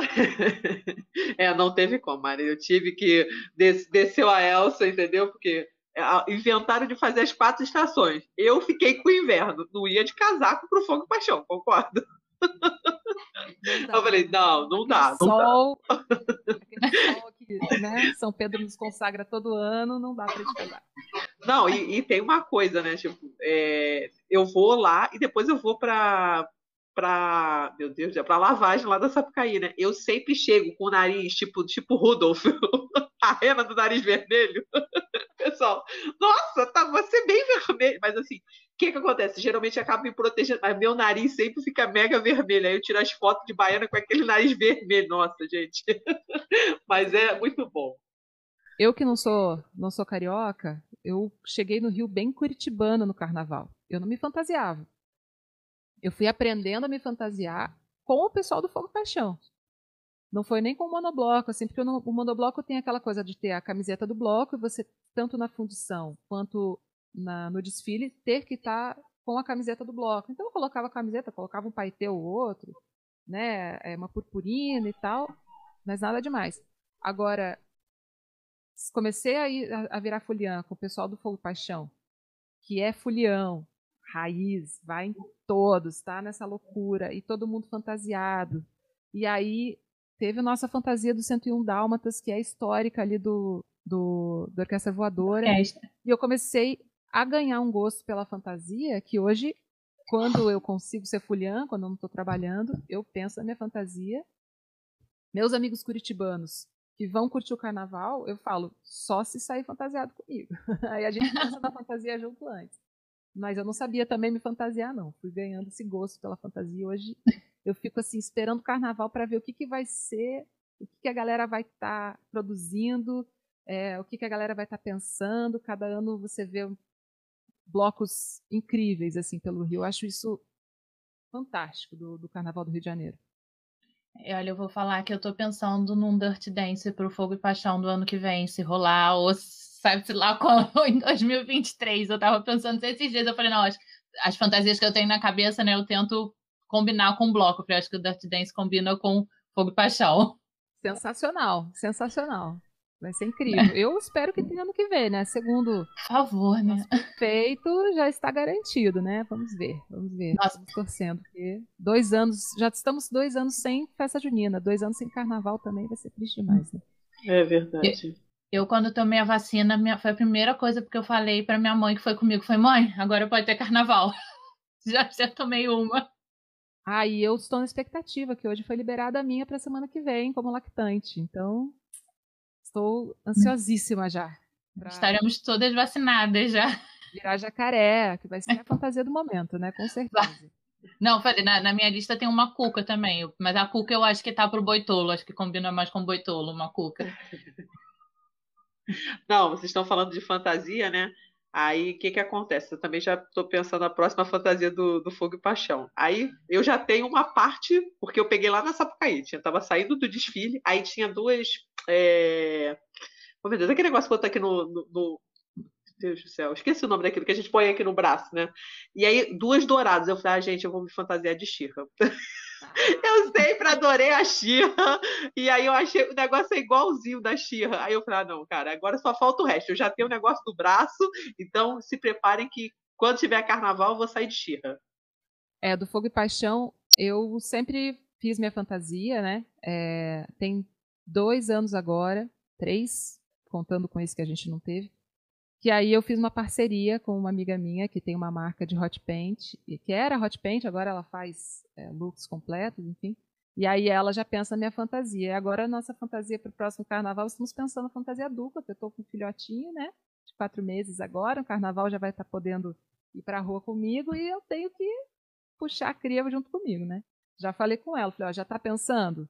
[laughs] é, não teve como, Maria. Eu tive que des desceu a Elsa, entendeu? Porque é, inventaram de fazer as quatro estações. Eu fiquei com o inverno, não ia de casaco pro fogo e paixão, concordo. Eu falei, não, não dá. Não sol, [laughs] dá. sol que né, São Pedro nos consagra todo ano, não dá pra gente casar. Não, e, e, tem uma coisa, né? Tipo, é, eu vou lá e depois eu vou para pra, meu Deus, é pra lavagem lá da Sapucaí, né? Eu sempre chego com o nariz, tipo, tipo Rudolf, [laughs] a rena do nariz vermelho. [laughs] Pessoal, nossa, tá você bem vermelho. Mas assim, o que que acontece? Geralmente acaba me protegendo, mas meu nariz sempre fica mega vermelho. Aí eu tiro as fotos de baiana com aquele nariz vermelho. Nossa, gente. [laughs] mas é muito bom. Eu que não sou, não sou carioca, eu cheguei no Rio bem curitibana no carnaval. Eu não me fantasiava. Eu fui aprendendo a me fantasiar com o pessoal do Fogo Paixão. Não foi nem com o monobloco, assim, porque o monobloco tem aquela coisa de ter a camiseta do bloco e você, tanto na fundição quanto na, no desfile, ter que estar tá com a camiseta do bloco. Então eu colocava a camiseta, colocava um paetê ou outro, né, é, uma purpurina e tal, mas nada demais. Agora, comecei a, ir, a, virar foliã com o pessoal do Fogo Paixão, que é folião, raiz, vai em todos, tá? Nessa loucura, e todo mundo fantasiado. E aí teve a nossa fantasia do 101 Dálmatas, que é histórica ali do, do, do Orquestra Voadora. É. E eu comecei a ganhar um gosto pela fantasia, que hoje, quando eu consigo ser fuliã, quando eu não estou trabalhando, eu penso na minha fantasia. Meus amigos curitibanos que vão curtir o carnaval, eu falo, só se sair fantasiado comigo. [laughs] Aí a gente pensa na fantasia junto antes. Mas eu não sabia também me fantasiar, não. Fui ganhando esse gosto pela fantasia. Hoje eu fico assim, esperando o carnaval para ver o que, que vai ser, o que, que a galera vai estar tá produzindo, é, o que, que a galera vai estar tá pensando. Cada ano você vê blocos incríveis assim pelo Rio. Eu acho isso fantástico do, do Carnaval do Rio de Janeiro. Olha, eu vou falar que eu tô pensando num Dirty Dance pro Fogo e Paixão do ano que vem, se rolar, ou sabe-se lá quando, [laughs] em 2023. Eu tava pensando esses dias, eu falei, não, as, as fantasias que eu tenho na cabeça, né, eu tento combinar com o bloco, porque eu acho que o Dirty Dance combina com Fogo e Paixão. Sensacional, sensacional. Vai ser incrível. Eu espero que tenha ano que vem, né? Segundo Por favor, né? feito, já está garantido, né? Vamos ver, vamos ver. Nossa. Estamos torcendo. Porque dois anos, já estamos dois anos sem festa junina, dois anos sem carnaval também vai ser triste demais, né? É verdade. Eu, quando tomei a vacina, minha, foi a primeira coisa que eu falei pra minha mãe que foi comigo. Foi, mãe, agora pode ter carnaval. [laughs] já, já tomei uma. Ah, e eu estou na expectativa, que hoje foi liberada a minha para semana que vem como lactante. Então, estou ansiosíssima já. pra Estaremos todas vacinadas já. virar jacaré, que vai ser a fantasia do momento, né? Com certeza. Não, falei, na, na minha lista tem uma cuca também. Mas a cuca eu acho que tá pro boitolo. Acho que combina mais com boitolo, uma cuca. Não, vocês estão falando de fantasia, né? Aí o que que acontece? Eu também já estou pensando na próxima fantasia do, do Fogo e Paixão. Aí eu já tenho uma parte, porque eu peguei lá na Sapucaí, tinha, tava saindo do desfile, aí tinha duas. É... Oh, meu Deus, aquele negócio que botou aqui no, no, no- Deus do céu, esqueci o nome daquilo que a gente põe aqui no braço, né? E aí, duas douradas. Eu falei, ah, gente, eu vou me fantasiar de Xirra. [laughs] [laughs] Eu sempre adorei a Xirra. E aí eu achei o negócio é igualzinho da Xirra. Aí eu falei, ah, não, cara, agora só falta o resto. Eu já tenho o negócio do braço, então se preparem que quando tiver carnaval eu vou sair de Xirra. É, do Fogo e Paixão, eu sempre fiz minha fantasia, né? É, tem dois anos agora, três, contando com esse que a gente não teve. Que aí eu fiz uma parceria com uma amiga minha que tem uma marca de hot paint, que era hot paint, agora ela faz é, looks completos, enfim. E aí ela já pensa na minha fantasia. Agora a nossa fantasia para o próximo carnaval, estamos pensando na fantasia dupla, eu estou com um filhotinho, né? De quatro meses agora, o carnaval já vai estar podendo ir para a rua comigo e eu tenho que puxar a cria junto comigo, né? Já falei com ela, falei, ó, já tá pensando?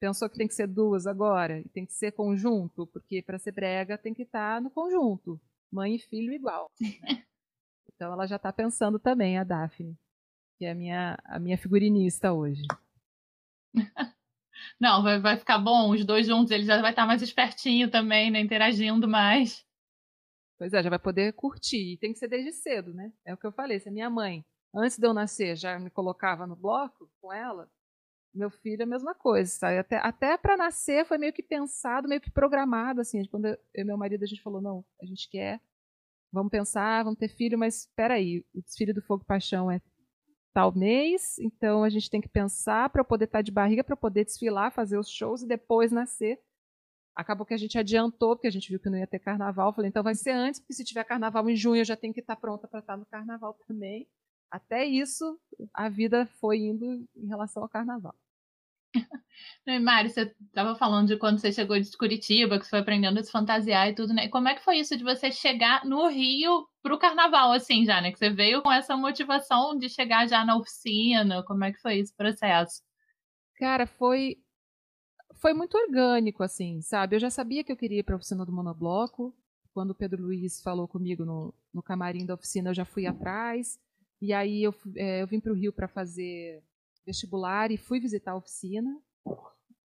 Pensou que tem que ser duas agora? E tem que ser conjunto? Porque para ser brega tem que estar no conjunto. Mãe e filho igual. né? Então ela já tá pensando também, a Daphne, que é a minha, a minha figurinista hoje. [laughs] Não, vai, vai ficar bom. Os dois juntos, ele já vai estar mais espertinho também, né? Interagindo mais. Pois é, já vai poder curtir. E tem que ser desde cedo, né? É o que eu falei. Se a minha mãe, antes de eu nascer, já me colocava no bloco com ela, meu filho é a mesma coisa, sabe? Até, até para nascer foi meio que pensado, meio que programado, assim. Quando eu e meu marido, a gente falou, não, a gente quer, vamos pensar, vamos ter filho, mas espera aí, o desfile do Fogo Paixão é tal mês, então a gente tem que pensar para eu poder estar de barriga, para poder desfilar, fazer os shows e depois nascer. Acabou que a gente adiantou, porque a gente viu que não ia ter carnaval. Falei, então vai ser antes, porque se tiver carnaval em junho, eu já tenho que estar pronta para estar no carnaval também. Até isso, a vida foi indo em relação ao carnaval. [laughs] E, Mari, você estava falando de quando você chegou de Curitiba, que você foi aprendendo a se fantasiar e tudo, né? E como é que foi isso de você chegar no Rio pro carnaval, assim, já, né? Que você veio com essa motivação de chegar já na oficina. Como é que foi esse processo? Cara, foi foi muito orgânico, assim, sabe? Eu já sabia que eu queria ir para a oficina do monobloco. Quando o Pedro Luiz falou comigo no, no camarim da oficina, eu já fui atrás. E aí eu, eh, eu vim para o Rio para fazer vestibular e fui visitar a oficina.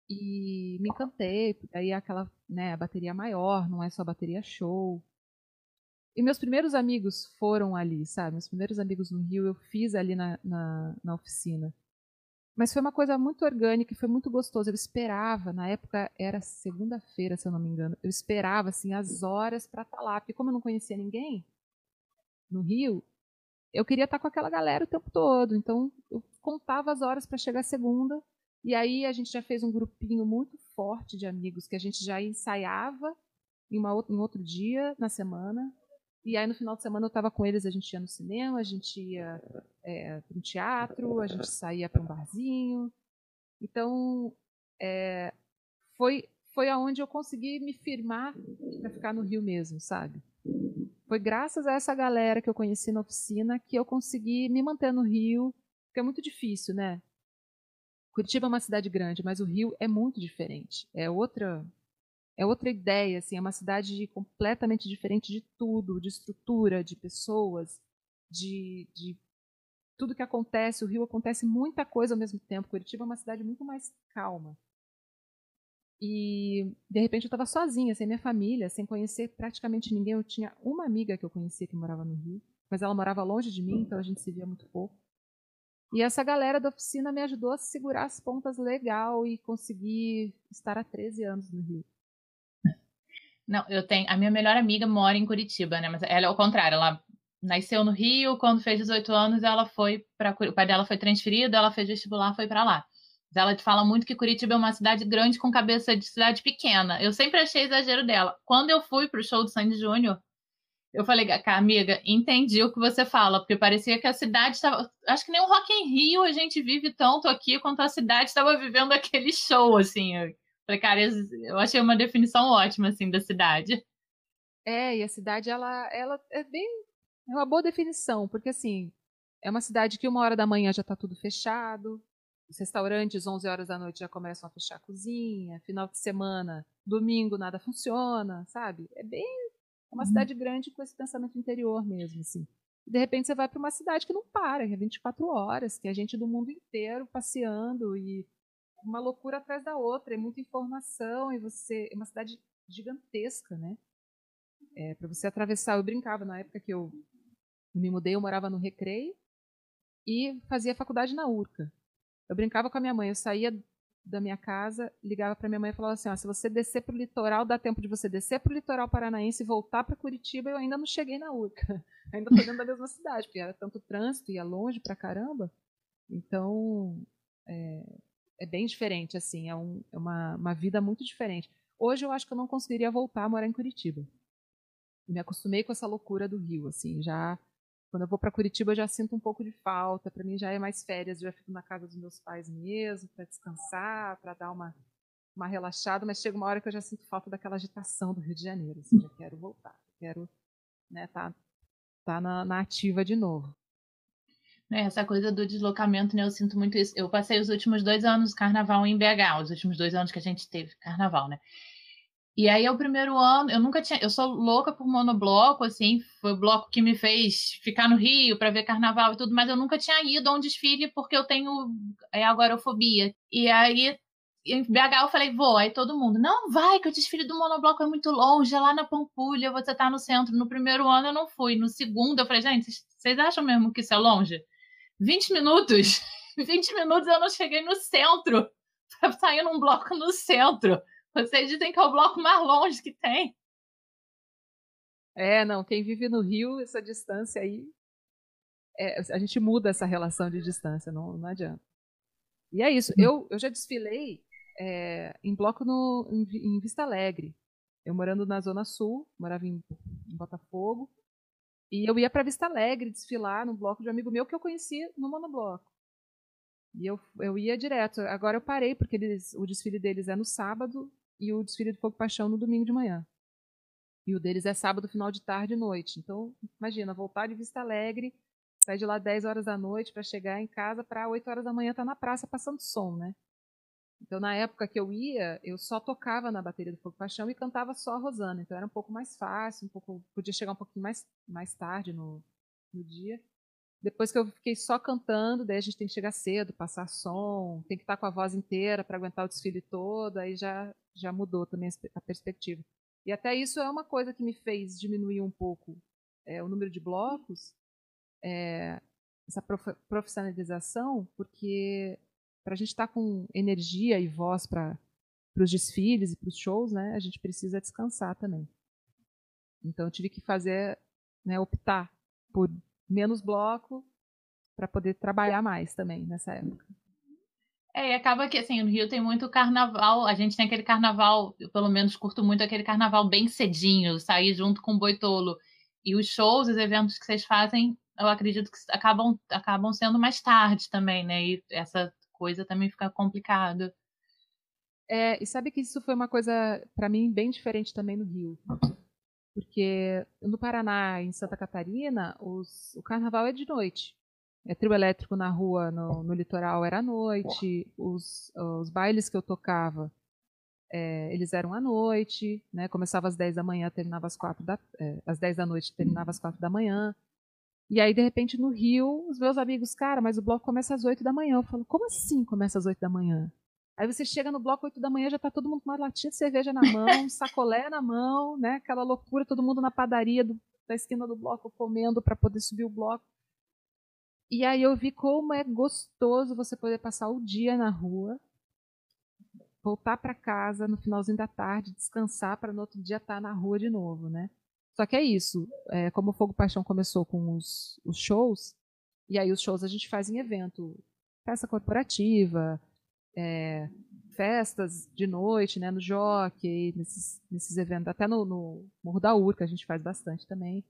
E me encantei, aí é aquela, né, bateria maior, não é só bateria show. E meus primeiros amigos foram ali, sabe? Meus primeiros amigos no Rio eu fiz ali na, na, na oficina. Mas foi uma coisa muito orgânica e foi muito gostoso. Eu esperava, na época era segunda-feira, se eu não me engano. Eu esperava assim as horas para estar lá, porque como eu não conhecia ninguém no Rio, eu queria estar com aquela galera o tempo todo. Então eu contava as horas para chegar segunda. E aí a gente já fez um grupinho muito forte de amigos que a gente já ensaiava em, uma em outro dia na semana. E aí no final de semana eu estava com eles, a gente ia no cinema, a gente ia é, para um teatro, a gente saía para um barzinho. Então, é, foi foi aonde eu consegui me firmar para ficar no Rio mesmo, sabe? Foi graças a essa galera que eu conheci na oficina que eu consegui me manter no Rio, porque é muito difícil, né? Curitiba é uma cidade grande, mas o Rio é muito diferente. É outra é outra ideia, assim, é uma cidade completamente diferente de tudo, de estrutura, de pessoas, de, de tudo que acontece, o Rio acontece muita coisa ao mesmo tempo. Curitiba é uma cidade muito mais calma. E de repente eu estava sozinha, sem minha família, sem conhecer praticamente ninguém. Eu tinha uma amiga que eu conhecia que morava no Rio, mas ela morava longe de mim, então a gente se via muito pouco. E essa galera da oficina me ajudou a segurar as pontas legal e conseguir estar há 13 anos no Rio. Não, eu tenho. A minha melhor amiga mora em Curitiba, né? Mas ela é o contrário. Ela nasceu no Rio, quando fez 18 anos, ela foi para o pai dela foi transferido, ela fez vestibular, foi para lá. Ela te fala muito que Curitiba é uma cidade grande com cabeça de cidade pequena. Eu sempre achei exagero dela. Quando eu fui pro show do Sandy Júnior, eu falei, amiga, entendi o que você fala, porque parecia que a cidade estava. Acho que nem o Rock in Rio a gente vive tanto aqui quanto a cidade estava vivendo [laughs] aquele show, assim. Eu falei, cara, eu achei uma definição ótima, assim, da cidade. É, e a cidade, ela, ela é bem. É uma boa definição, porque, assim, é uma cidade que uma hora da manhã já está tudo fechado, os restaurantes, 11 horas da noite, já começam a fechar a cozinha. Final de semana, domingo, nada funciona, sabe? É bem. É uma uhum. cidade grande com esse pensamento interior mesmo, assim. de repente você vai para uma cidade que não para, que é 24 horas, que é gente do mundo inteiro passeando e uma loucura atrás da outra, é muita informação e você. É uma cidade gigantesca, né? É, para você atravessar, eu brincava na época que eu me mudei, eu morava no Recreio e fazia faculdade na URCA. Eu brincava com a minha mãe, eu saía da minha casa, ligava para minha mãe e falava assim: se você descer para o litoral, dá tempo de você descer para o litoral paranaense e voltar para Curitiba. Eu ainda não cheguei na URCA, [laughs] ainda estou dentro da mesma cidade, porque era tanto trânsito, ia longe para caramba. Então, é, é, bem diferente, assim, é, um, é uma, uma vida muito diferente. Hoje eu acho que eu não conseguiria voltar a morar em Curitiba. me acostumei com essa loucura do Rio, assim, já quando eu vou para Curitiba, eu já sinto um pouco de falta. Para mim já é mais férias, eu já fico na casa dos meus pais mesmo, para descansar, para dar uma, uma relaxada. Mas chega uma hora que eu já sinto falta daquela agitação do Rio de Janeiro. Assim, já quero voltar, quero né, tá, tá na, na ativa de novo. É, essa coisa do deslocamento, né? Eu sinto muito isso. Eu passei os últimos dois anos carnaval em BH, os últimos dois anos que a gente teve carnaval, né? E aí, é o primeiro ano, eu nunca tinha. Eu sou louca por monobloco, assim, foi o bloco que me fez ficar no Rio para ver carnaval e tudo, mas eu nunca tinha ido a um desfile porque eu tenho é, agorafobia. E aí, em BH, eu falei, vou. Aí todo mundo, não vai, que o desfile do monobloco é muito longe, é lá na Pampulha, você tá no centro. No primeiro ano eu não fui. No segundo, eu falei, gente, vocês acham mesmo que isso é longe? 20 minutos! [laughs] 20 minutos eu não cheguei no centro [laughs] pra sair num bloco no centro. Vocês dizem que é o bloco mais longe que tem. É, não, quem vive no Rio, essa distância aí. É, a gente muda essa relação de distância, não, não adianta. E é isso. Hum. Eu, eu já desfilei é, em bloco no, em, em, Vista Alegre. Eu morando na Zona Sul, morava em, em Botafogo. E eu ia para Vista Alegre desfilar no bloco de um amigo meu que eu conhecia no monobloco. E eu, eu ia direto. Agora eu parei, porque eles, o desfile deles é no sábado e o desfile do Fogo Paixão no domingo de manhã. E o deles é sábado, final de tarde e noite. Então, imagina, voltar de Vista Alegre, sair de lá 10 horas da noite para chegar em casa para 8 horas da manhã estar tá na praça passando som, né? Então, na época que eu ia, eu só tocava na bateria do Fogo Paixão e cantava só a Rosana. Então, era um pouco mais fácil, um pouco, podia chegar um pouquinho mais, mais tarde no, no dia. Depois que eu fiquei só cantando, daí a gente tem que chegar cedo, passar som, tem que estar com a voz inteira para aguentar o desfile todo, aí já já mudou também a perspectiva. E até isso é uma coisa que me fez diminuir um pouco é, o número de blocos, é, essa profissionalização, porque para a gente estar tá com energia e voz para os desfiles e para os shows, né, a gente precisa descansar também. Então eu tive que fazer, né, optar por menos bloco para poder trabalhar mais também nessa época. É, e acaba que, assim, no Rio tem muito carnaval, a gente tem aquele carnaval, eu pelo menos curto muito aquele carnaval bem cedinho, sair junto com o Boitolo. E os shows, os eventos que vocês fazem, eu acredito que acabam, acabam sendo mais tarde também, né? E essa coisa também fica complicado. É, e sabe que isso foi uma coisa, para mim, bem diferente também no Rio. Porque no Paraná, em Santa Catarina, os, o carnaval é de noite é, trio elétrico na rua, no, no litoral, era à noite. Os, os bailes que eu tocava, é, eles eram à noite, né? Começava às 10 da manhã, terminava às 4 da, é, às 10 da noite, terminava às 4 da manhã. E aí, de repente, no Rio, os meus amigos, cara, mas o bloco começa às 8 da manhã. Eu falo, como assim começa às 8 da manhã? Aí você chega no bloco 8 da manhã, já tá todo mundo com uma latinha de cerveja na [laughs] mão, sacolé na mão, né? Aquela loucura, todo mundo na padaria do, da esquina do bloco comendo para poder subir o bloco. E aí eu vi como é gostoso você poder passar o dia na rua, voltar para casa no finalzinho da tarde, descansar para no outro dia estar tá na rua de novo, né? Só que é isso, é, como o Fogo Paixão começou com os, os shows, e aí os shows a gente faz em evento, festa corporativa, é, festas de noite, né, no Jockey, nesses, nesses eventos, até no, no Morro da Urca a gente faz bastante também.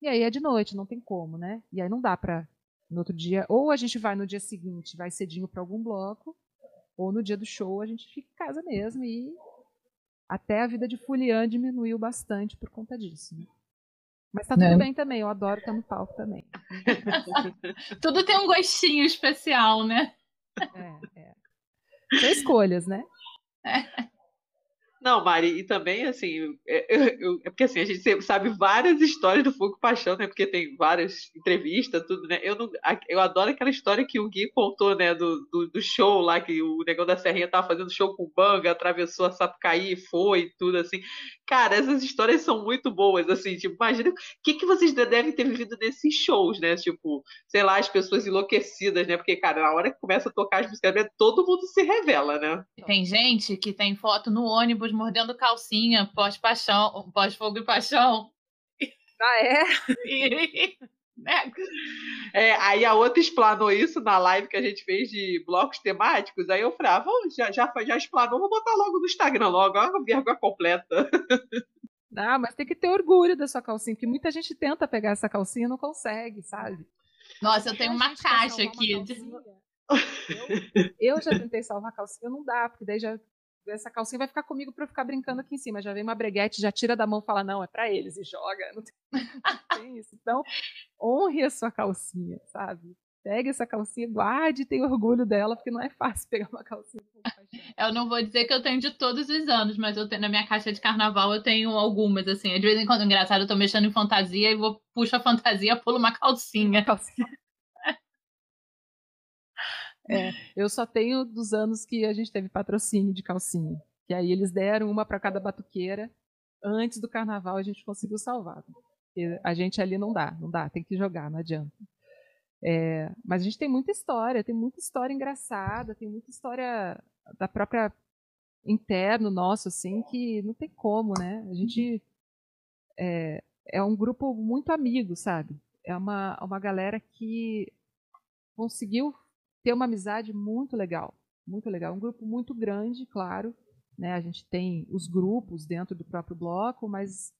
E aí é de noite, não tem como, né? E aí não dá para no outro dia, ou a gente vai no dia seguinte, vai cedinho para algum bloco, ou no dia do show a gente fica em casa mesmo e até a vida de Fulian diminuiu bastante por conta disso. Né? Mas tá tudo é. bem também, eu adoro estar no palco também. [laughs] tudo tem um gostinho especial, né? É. São escolhas, né? Não, Mari, e também, assim, é, [laughs] é porque assim, a gente sabe várias histórias do Fogo Paixão, né? Porque tem várias entrevistas, tudo, né? Eu, não, eu adoro aquela história que o Gui contou, né? Do, do, do show lá, que o Negão da Serrinha tava fazendo show com o Banga, atravessou a Sapucaí, foi tudo, assim. Cara, essas histórias são muito boas, assim, tipo, imagina o que, que vocês devem ter vivido nesses shows, né? Tipo, sei lá, as pessoas enlouquecidas, né? Porque, cara, na hora que começa a tocar as músicas, todo mundo se revela, né? Tem gente que tem foto no ônibus ônibus mordendo calcinha, pós-paixão, pós-fogo e paixão. Ah, é? [laughs] né? é? Aí a outra explanou isso na live que a gente fez de blocos temáticos. Aí eu falei, ah, vamos, já, já, já explanou, vou botar logo no Instagram logo, a vergonha completa. [laughs] Ah, mas tem que ter orgulho da sua calcinha, porque muita gente tenta pegar essa calcinha e não consegue, sabe? Nossa, eu tenho uma caixa aqui. Uma eu, eu, já tentei salvar a calcinha, não dá, porque daí já essa calcinha vai ficar comigo para eu ficar brincando aqui em cima. Já vem uma breguete, já tira da mão, fala não, é para eles e joga. [laughs] Não tem, não tem isso. Então, honre a sua calcinha, sabe? Pegue essa calcinha, guarde e tenha orgulho dela, porque não é fácil [laughs] pegar uma calcinha. Eu não vou dizer que eu tenho de todos os anos, mas eu tenho na minha caixa de carnaval eu tenho algumas, assim. De vez em quando, engraçado, eu tô mexendo em fantasia e vou puxo a fantasia, pulo uma calcinha. calcinha. É, eu só tenho dos anos que a gente teve patrocínio de calcinha. Que aí eles deram uma para cada batuqueira. Antes do carnaval a gente conseguiu salvar. A gente ali não dá, não dá, tem que jogar, não adianta. É, mas a gente tem muita história, tem muita história engraçada, tem muita história da própria interno nosso, assim, que não tem como, né? A gente é, é um grupo muito amigo, sabe? É uma, uma galera que conseguiu ter uma amizade muito legal, muito legal. Um grupo muito grande, claro. Né? A gente tem os grupos dentro do próprio bloco, mas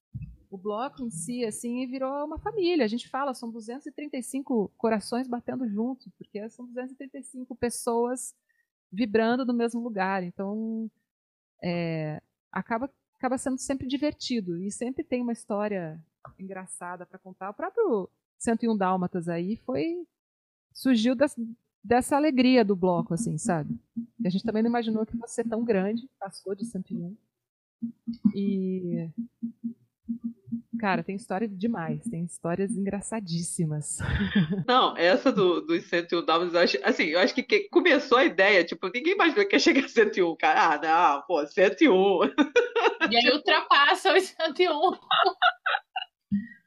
o bloco em si, assim, virou uma família. A gente fala, são 235 corações batendo juntos, porque são 235 pessoas vibrando no mesmo lugar. Então, é, acaba, acaba sendo sempre divertido e sempre tem uma história engraçada para contar. O próprio 101 Dálmatas aí foi surgiu das, dessa alegria do bloco, assim, sabe? E a gente também não imaginou que fosse ser tão grande, passou de 101. E. Cara, tem história demais, tem histórias engraçadíssimas. [laughs] Não, essa do, dos 101 Dálmatas, eu acho, assim, eu acho que, que começou a ideia, tipo, ninguém imaginou que ia chegar a 101, cara. Ah, não, pô, 101. E aí ultrapassa os 101. [laughs]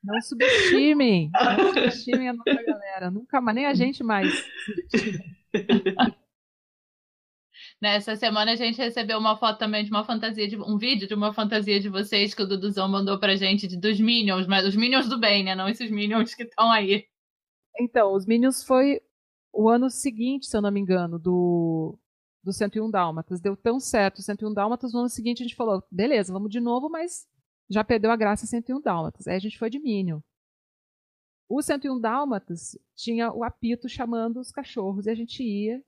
Não subestimem. Não subestimem a nossa galera. Nunca mais, nem a gente mais. Nessa semana a gente recebeu uma foto também de uma fantasia, de um vídeo de uma fantasia de vocês que o Duduzão mandou pra gente de, dos Minions, mas os Minions do bem, né? Não esses Minions que estão aí. Então, os Minions foi o ano seguinte, se eu não me engano, do, do 101 Dálmatas. Deu tão certo o 101 Dálmatas, no ano seguinte a gente falou, beleza, vamos de novo, mas já perdeu a graça 101 Dálmatas. Aí a gente foi de Minion. O 101 Dálmatas tinha o apito chamando os cachorros e a gente ia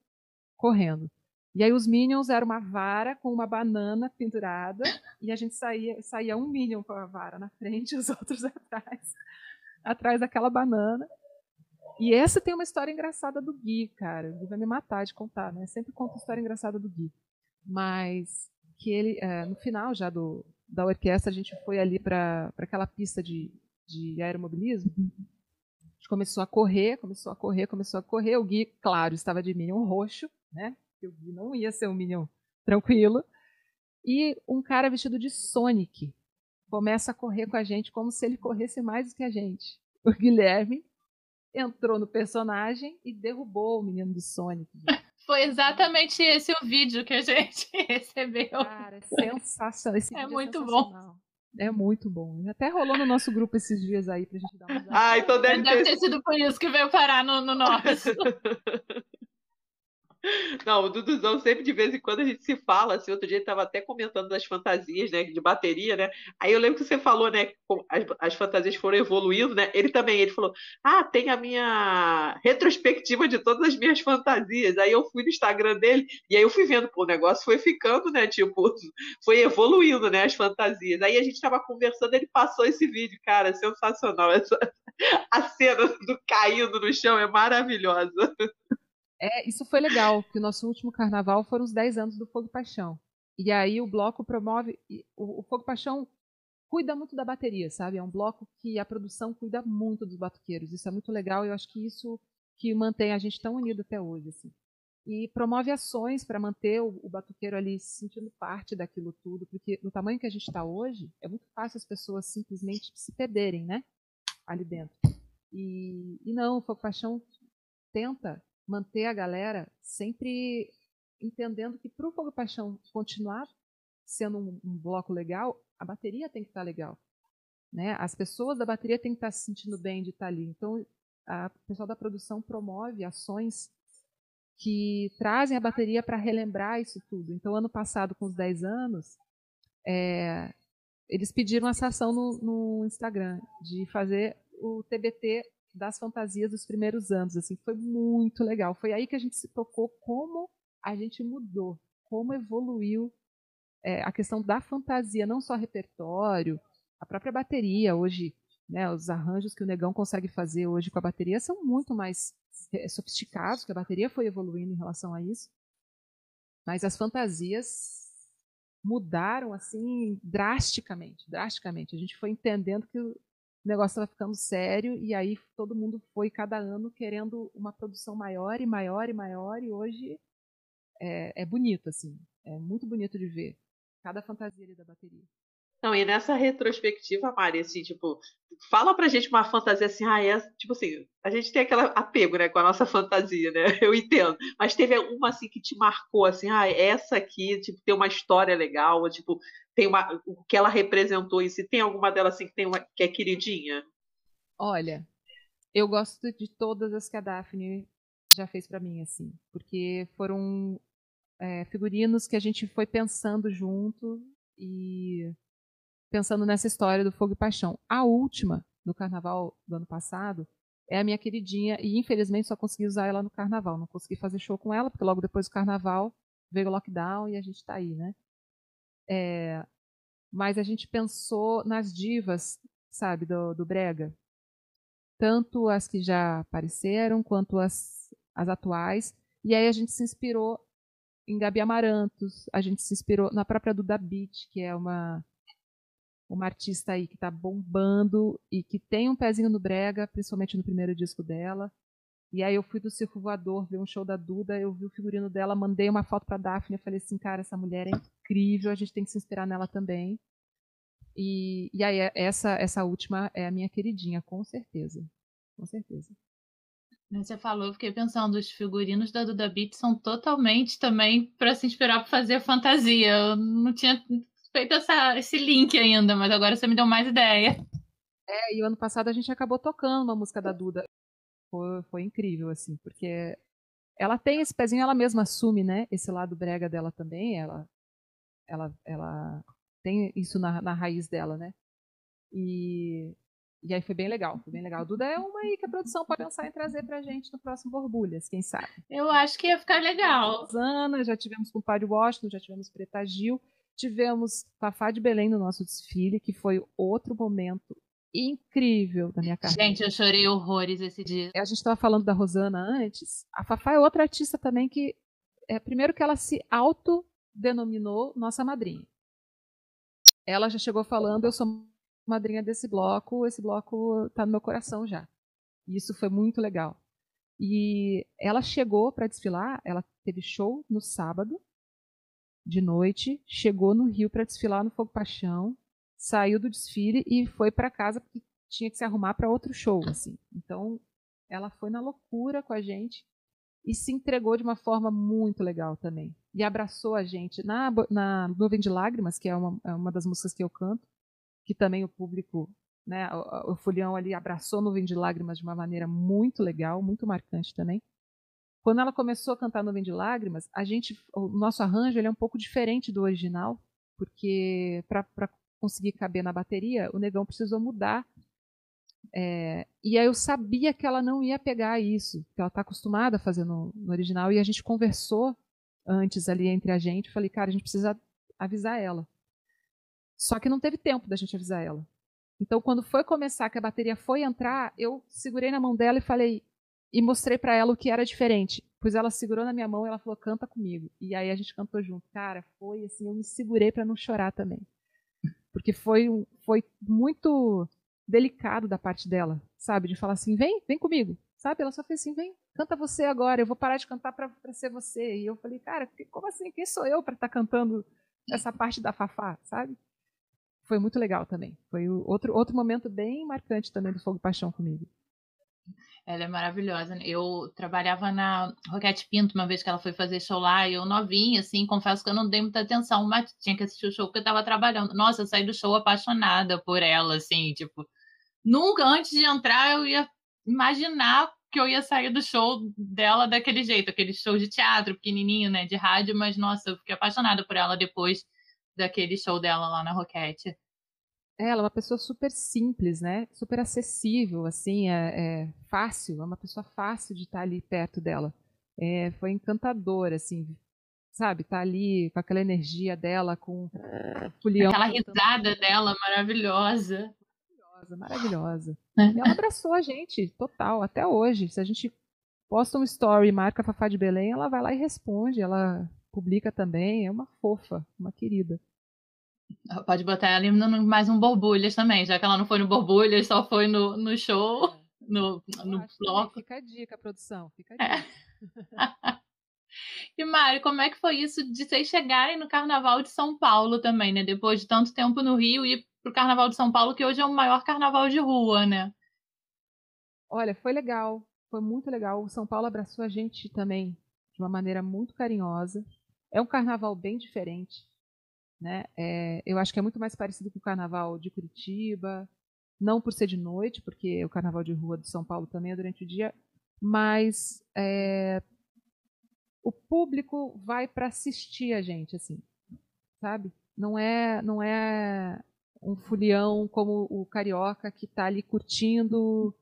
correndo. E aí os Minions eram uma vara com uma banana pendurada e a gente saía, saía um Minion com a vara na frente e os [laughs] outros atrás, atrás daquela banana. E essa tem uma história engraçada do Gui, cara. O Gui vai me matar de contar, né? Sempre conto a história engraçada do Gui. Mas que ele, é, no final já do, da orquestra, a gente foi ali para aquela pista de, de aeromobilismo. gente começou a correr, começou a correr, começou a correr. O Gui, claro, estava de Minion roxo, né? Porque o Gui não ia ser um Minion tranquilo. E um cara vestido de Sonic começa a correr com a gente como se ele corresse mais do que a gente. O Guilherme entrou no personagem e derrubou o menino do Sonic. Foi exatamente esse o vídeo que a gente [laughs] recebeu. Cara, é sensacional. Esse É vídeo muito bom. sensacional. É muito bom. Até rolou no nosso grupo esses dias aí pra gente dar uma. Ah, então deve, Deve ter ter sido por isso que veio parar no, no nosso. [laughs] [laughs] Não, o Duduzão sempre de vez em quando a gente se fala, assim, outro dia ele estava até comentando das fantasias, né, de bateria, né, aí eu lembro que você falou, né, as, as fantasias foram evoluindo, né, ele também, ele falou, ah, tem a minha retrospectiva de todas as minhas fantasias, aí eu fui no Instagram dele, e aí eu fui vendo, pô, o negócio foi ficando, né, tipo, [laughs] foi evoluindo, né, as fantasias, aí a gente estava conversando, ele passou esse vídeo, cara, sensacional, essa, [laughs] a cena do caindo no chão é maravilhosa. É, isso foi legal, que o nosso último carnaval foram os 10 anos do Fogo Paixão. E aí o bloco promove. O, o Fogo Paixão cuida muito da bateria, sabe? É um bloco que a produção cuida muito dos batuqueiros. Isso é muito legal e eu acho que isso que mantém a gente tão unido até hoje. Assim. E promove ações para manter o, o batuqueiro ali se sentindo parte daquilo tudo, porque no tamanho que a gente está hoje, é muito fácil as pessoas simplesmente se perderem, né? Ali dentro. E, e não, o Fogo Paixão tenta manter a galera sempre entendendo que para o Fogo Paixão continuar sendo um, um bloco legal, a bateria tem que estar legal. Né? As pessoas da bateria têm que estar se sentindo bem de estar ali. Então, a, o pessoal da produção promove ações que trazem a bateria para relembrar isso tudo. Então, ano passado, com os 10 anos, é, eles pediram essa ação no, no Instagram de fazer o TBT das fantasias dos primeiros anos, assim, foi muito legal. Foi aí que a gente se tocou como a gente mudou, como evoluiu é, a questão da fantasia, não só repertório, a própria bateria hoje, né, os arranjos que o negão consegue fazer hoje com a bateria são muito mais é, sofisticados, que a bateria foi evoluindo em relação a isso. Mas as fantasias mudaram assim drasticamente, drasticamente. A gente foi entendendo que o negócio estava ficando sério e aí todo mundo foi cada ano querendo uma produção maior e maior e maior e hoje é, é bonito assim, é muito bonito de ver cada fantasia ali da bateria. Não, e nessa retrospectiva, Mari, assim, tipo, fala pra gente uma fantasia assim, ah, é, tipo assim, a gente tem aquele apego, né, com a nossa fantasia, né, [laughs] eu entendo, mas teve uma, assim, que te marcou, assim, ah, essa aqui, tipo, tem uma história legal, ou, tipo, tem uma, o que ela representou, e se tem alguma delas, assim, que, tem uma, que é queridinha? Olha, eu gosto de todas as que a Daphne já fez pra mim, assim, porque foram é, figurinos que a gente foi pensando junto e pensando nessa história do Fogo e Paixão. A última, no carnaval do ano passado, é a minha queridinha e infelizmente só consegui usar ela no carnaval. Não consegui fazer show com ela, porque logo depois do carnaval veio o lockdown e a gente está aí, né? É, mas a gente pensou nas divas, sabe, do, do Brega. Tanto as que já apareceram, quanto as, as atuais. E aí a gente se inspirou em Gabi Amarantos, a gente se inspirou na própria Duda Beat, que é uma uma artista aí que está bombando e que tem um pezinho no brega, principalmente no primeiro disco dela. E aí eu fui do Circo Voador ver um show da Duda, eu vi o figurino dela, mandei uma foto para Daphne, eu falei assim, cara, essa mulher é incrível, a gente tem que se inspirar nela também. E, e aí essa essa última é a minha queridinha, com certeza, com certeza. Você falou, eu fiquei pensando, os figurinos da Duda Beat são totalmente também para se inspirar para fazer fantasia. Eu não tinha feito essa, esse link ainda, mas agora você me deu mais ideia. É, e o ano passado a gente acabou tocando uma música da Duda. Foi, foi incrível, assim, porque ela tem esse pezinho, ela mesma assume, né? Esse lado brega dela também, ela, ela, ela tem isso na, na raiz dela, né? E, e aí foi bem legal, foi bem legal. A Duda é uma aí que a produção pode pensar em trazer pra gente no próximo Borbulhas, quem sabe. Eu acho que ia ficar legal. Rosana, já tivemos com o Padre Washington, já tivemos Preta Gil, tivemos Fafá de Belém no nosso desfile, que foi outro momento incrível da minha carreira. Gente, eu chorei horrores esse dia. A gente estava falando da Rosana antes. A Fafá é outra artista também que, é, primeiro que ela se autodenominou nossa madrinha. Ela já chegou falando, eu sou madrinha desse bloco, esse bloco tá no meu coração já. E isso foi muito legal. E ela chegou para desfilar, ela teve show no sábado, de noite, chegou no Rio para desfilar no Fogo Paixão, saiu do desfile e foi para casa porque tinha que se arrumar para outro show, assim. Então, ela foi na loucura com a gente e se entregou de uma forma muito legal também. E abraçou a gente na, na Nuvem de Lágrimas, que é uma, é uma das músicas que eu canto, que também o público, né, o, o ali abraçou Nuvem de Lágrimas de uma maneira muito legal, muito marcante também. Quando ela começou a cantar Nuvem de Lágrimas, a gente, o nosso arranjo ele é um pouco diferente do original, porque para conseguir caber na bateria, o Negão precisou mudar. É, e aí eu sabia que ela não ia pegar isso, que ela está acostumada a fazer no, no, original, e a gente conversou antes ali entre a gente, falei, cara, a gente precisa avisar ela. Só que não teve tempo da gente avisar ela. Então, quando foi começar, que a bateria foi entrar, eu segurei na mão dela e falei, e mostrei para ela o que era diferente. Pois ela segurou na minha mão e ela falou: "Canta comigo". E aí a gente cantou junto. Cara, foi assim, eu me segurei para não chorar também. Porque foi foi muito delicado da parte dela, sabe, de falar assim: "Vem, vem comigo". Sabe? Ela só fez assim: "Vem, canta você agora, eu vou parar de cantar para ser você". E eu falei: "Cara, como assim? Quem sou eu para estar tá cantando essa parte da Fafá, sabe?" Foi muito legal também. Foi outro outro momento bem marcante também do Fogo Paixão comigo. Ela é maravilhosa. Né? Eu trabalhava na Roquete Pinto uma vez que ela foi fazer show lá, e eu novinha, assim, confesso que eu não dei muita atenção, mas tinha que assistir o show porque eu tava trabalhando. Nossa, eu saí do show apaixonada por ela, assim, tipo, nunca antes de entrar eu ia imaginar que eu ia sair do show dela daquele jeito, aquele show de teatro pequenininho, né, de rádio, mas nossa, eu fiquei apaixonada por ela depois daquele show dela lá na Roquete. É, ela é uma pessoa super simples, né? Super acessível, assim, é, é fácil, é uma pessoa fácil de estar ali perto dela. É, foi encantador, assim, sabe? Tá ali com aquela energia dela, com o leão. Aquela risada dela maravilhosa. Maravilhosa, maravilhosa. É. E ela abraçou a gente, total, até hoje. Se a gente posta um story e marca a Fafá de Belém, ela vai lá e responde, ela publica também, é uma fofa, uma querida. Pode botar ela no mais um Borbulhas também, já que ela não foi no Borbulhas, só foi no, no show, é. no, no bloco. Fica a dica, produção, fica a é. dica. É. [laughs] e Mário, como é que foi isso de vocês chegarem no Carnaval de São Paulo também, né? Depois de tanto tempo no Rio e pro Carnaval de São Paulo, que hoje é o maior carnaval de rua, né? Olha, foi legal, foi muito legal. O São Paulo abraçou a gente também de uma maneira muito carinhosa. É um carnaval bem diferente. Né? É, eu acho que é muito mais parecido com o carnaval de Curitiba, não por ser de noite, porque o carnaval de rua de São Paulo também é durante o dia, mas é, o público vai para assistir a gente, assim, sabe? Não é, não é um fulião como o carioca que está ali curtindo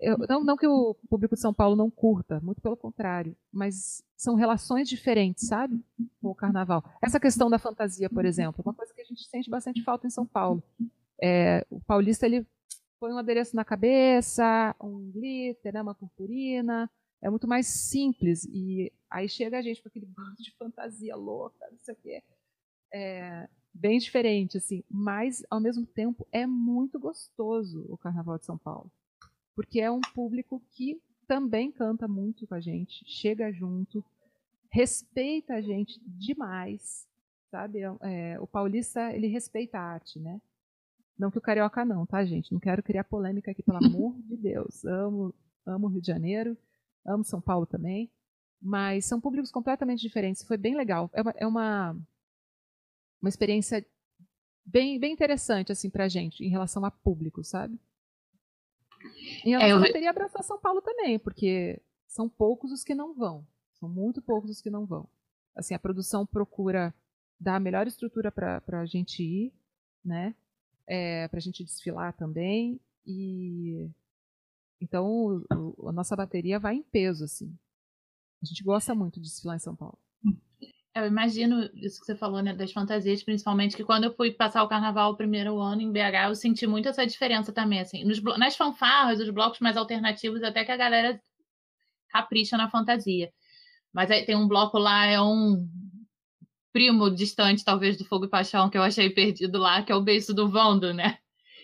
eu, não, não que o público de São Paulo não curta, muito pelo contrário, mas são relações diferentes, sabe? Com o carnaval. Essa questão da fantasia, por exemplo, é uma coisa que a gente sente bastante falta em São Paulo. É, o paulista ele põe um adereço na cabeça, um glitter, né, uma purpurina, é muito mais simples. E aí chega a gente com aquele [laughs] bando de fantasia louca, não sei o quê. É, bem diferente, assim, mas ao mesmo tempo é muito gostoso o Carnaval de São Paulo porque é um público que também canta muito com a gente, chega junto, respeita a gente demais, sabe? É, o paulista ele respeita a arte, né? Não que o carioca não, tá, gente? Não quero criar polêmica aqui, pelo amor [laughs] de Deus. Amo, amo o Rio de Janeiro, amo São Paulo também, mas são públicos completamente diferentes. Foi bem legal. É uma, é uma, uma experiência bem, bem interessante assim para gente em relação a público, sabe? E ela é, eu... teria abraçar São Paulo também, porque são poucos os que não vão. São muito poucos os que não vão. Assim, a produção procura dar a melhor estrutura para a gente ir, né? É, para a gente desfilar também. E então o, o, a nossa bateria vai em peso, assim. A gente gosta muito de desfilar em São Paulo. Eu imagino isso que você falou, né, das fantasias, principalmente, que quando eu fui passar o carnaval o primeiro ano em BH, eu senti muito essa diferença também, assim. Nos, nas fanfarras, os blocos mais alternativos, até que a galera capricha na fantasia. Mas aí tem um bloco lá, é um primo distante, talvez, do Fogo e Paixão, que eu achei perdido lá, que é o beijo do Vando, né?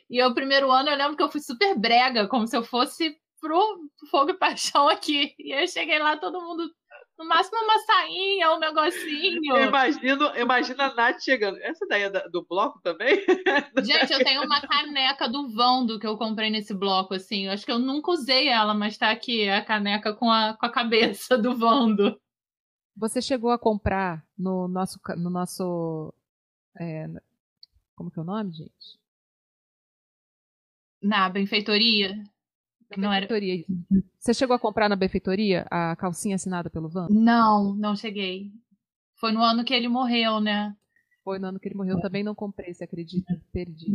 E o primeiro ano eu lembro que eu fui super brega, como se eu fosse pro Fogo e Paixão aqui. E eu cheguei lá, todo mundo, no máximo uma sainha, um negocinho. Eu imagino, eu imagino a Nath chegando. Essa daí é do bloco também? [laughs] Gente, eu tenho uma caneca do Vando que eu comprei nesse bloco, assim. Eu acho que eu nunca usei ela, mas tá aqui a caneca com a, com a cabeça do Vando. Você chegou a comprar no nosso. No nosso é, como que é o nome, gente? Na benfeitoria. Que não era. Você chegou a comprar na benfeitoria a calcinha assinada pelo Van? Não, não cheguei. Foi no ano que ele morreu, né? Foi no ano que ele morreu. Eu também não comprei, você acredita? Perdi.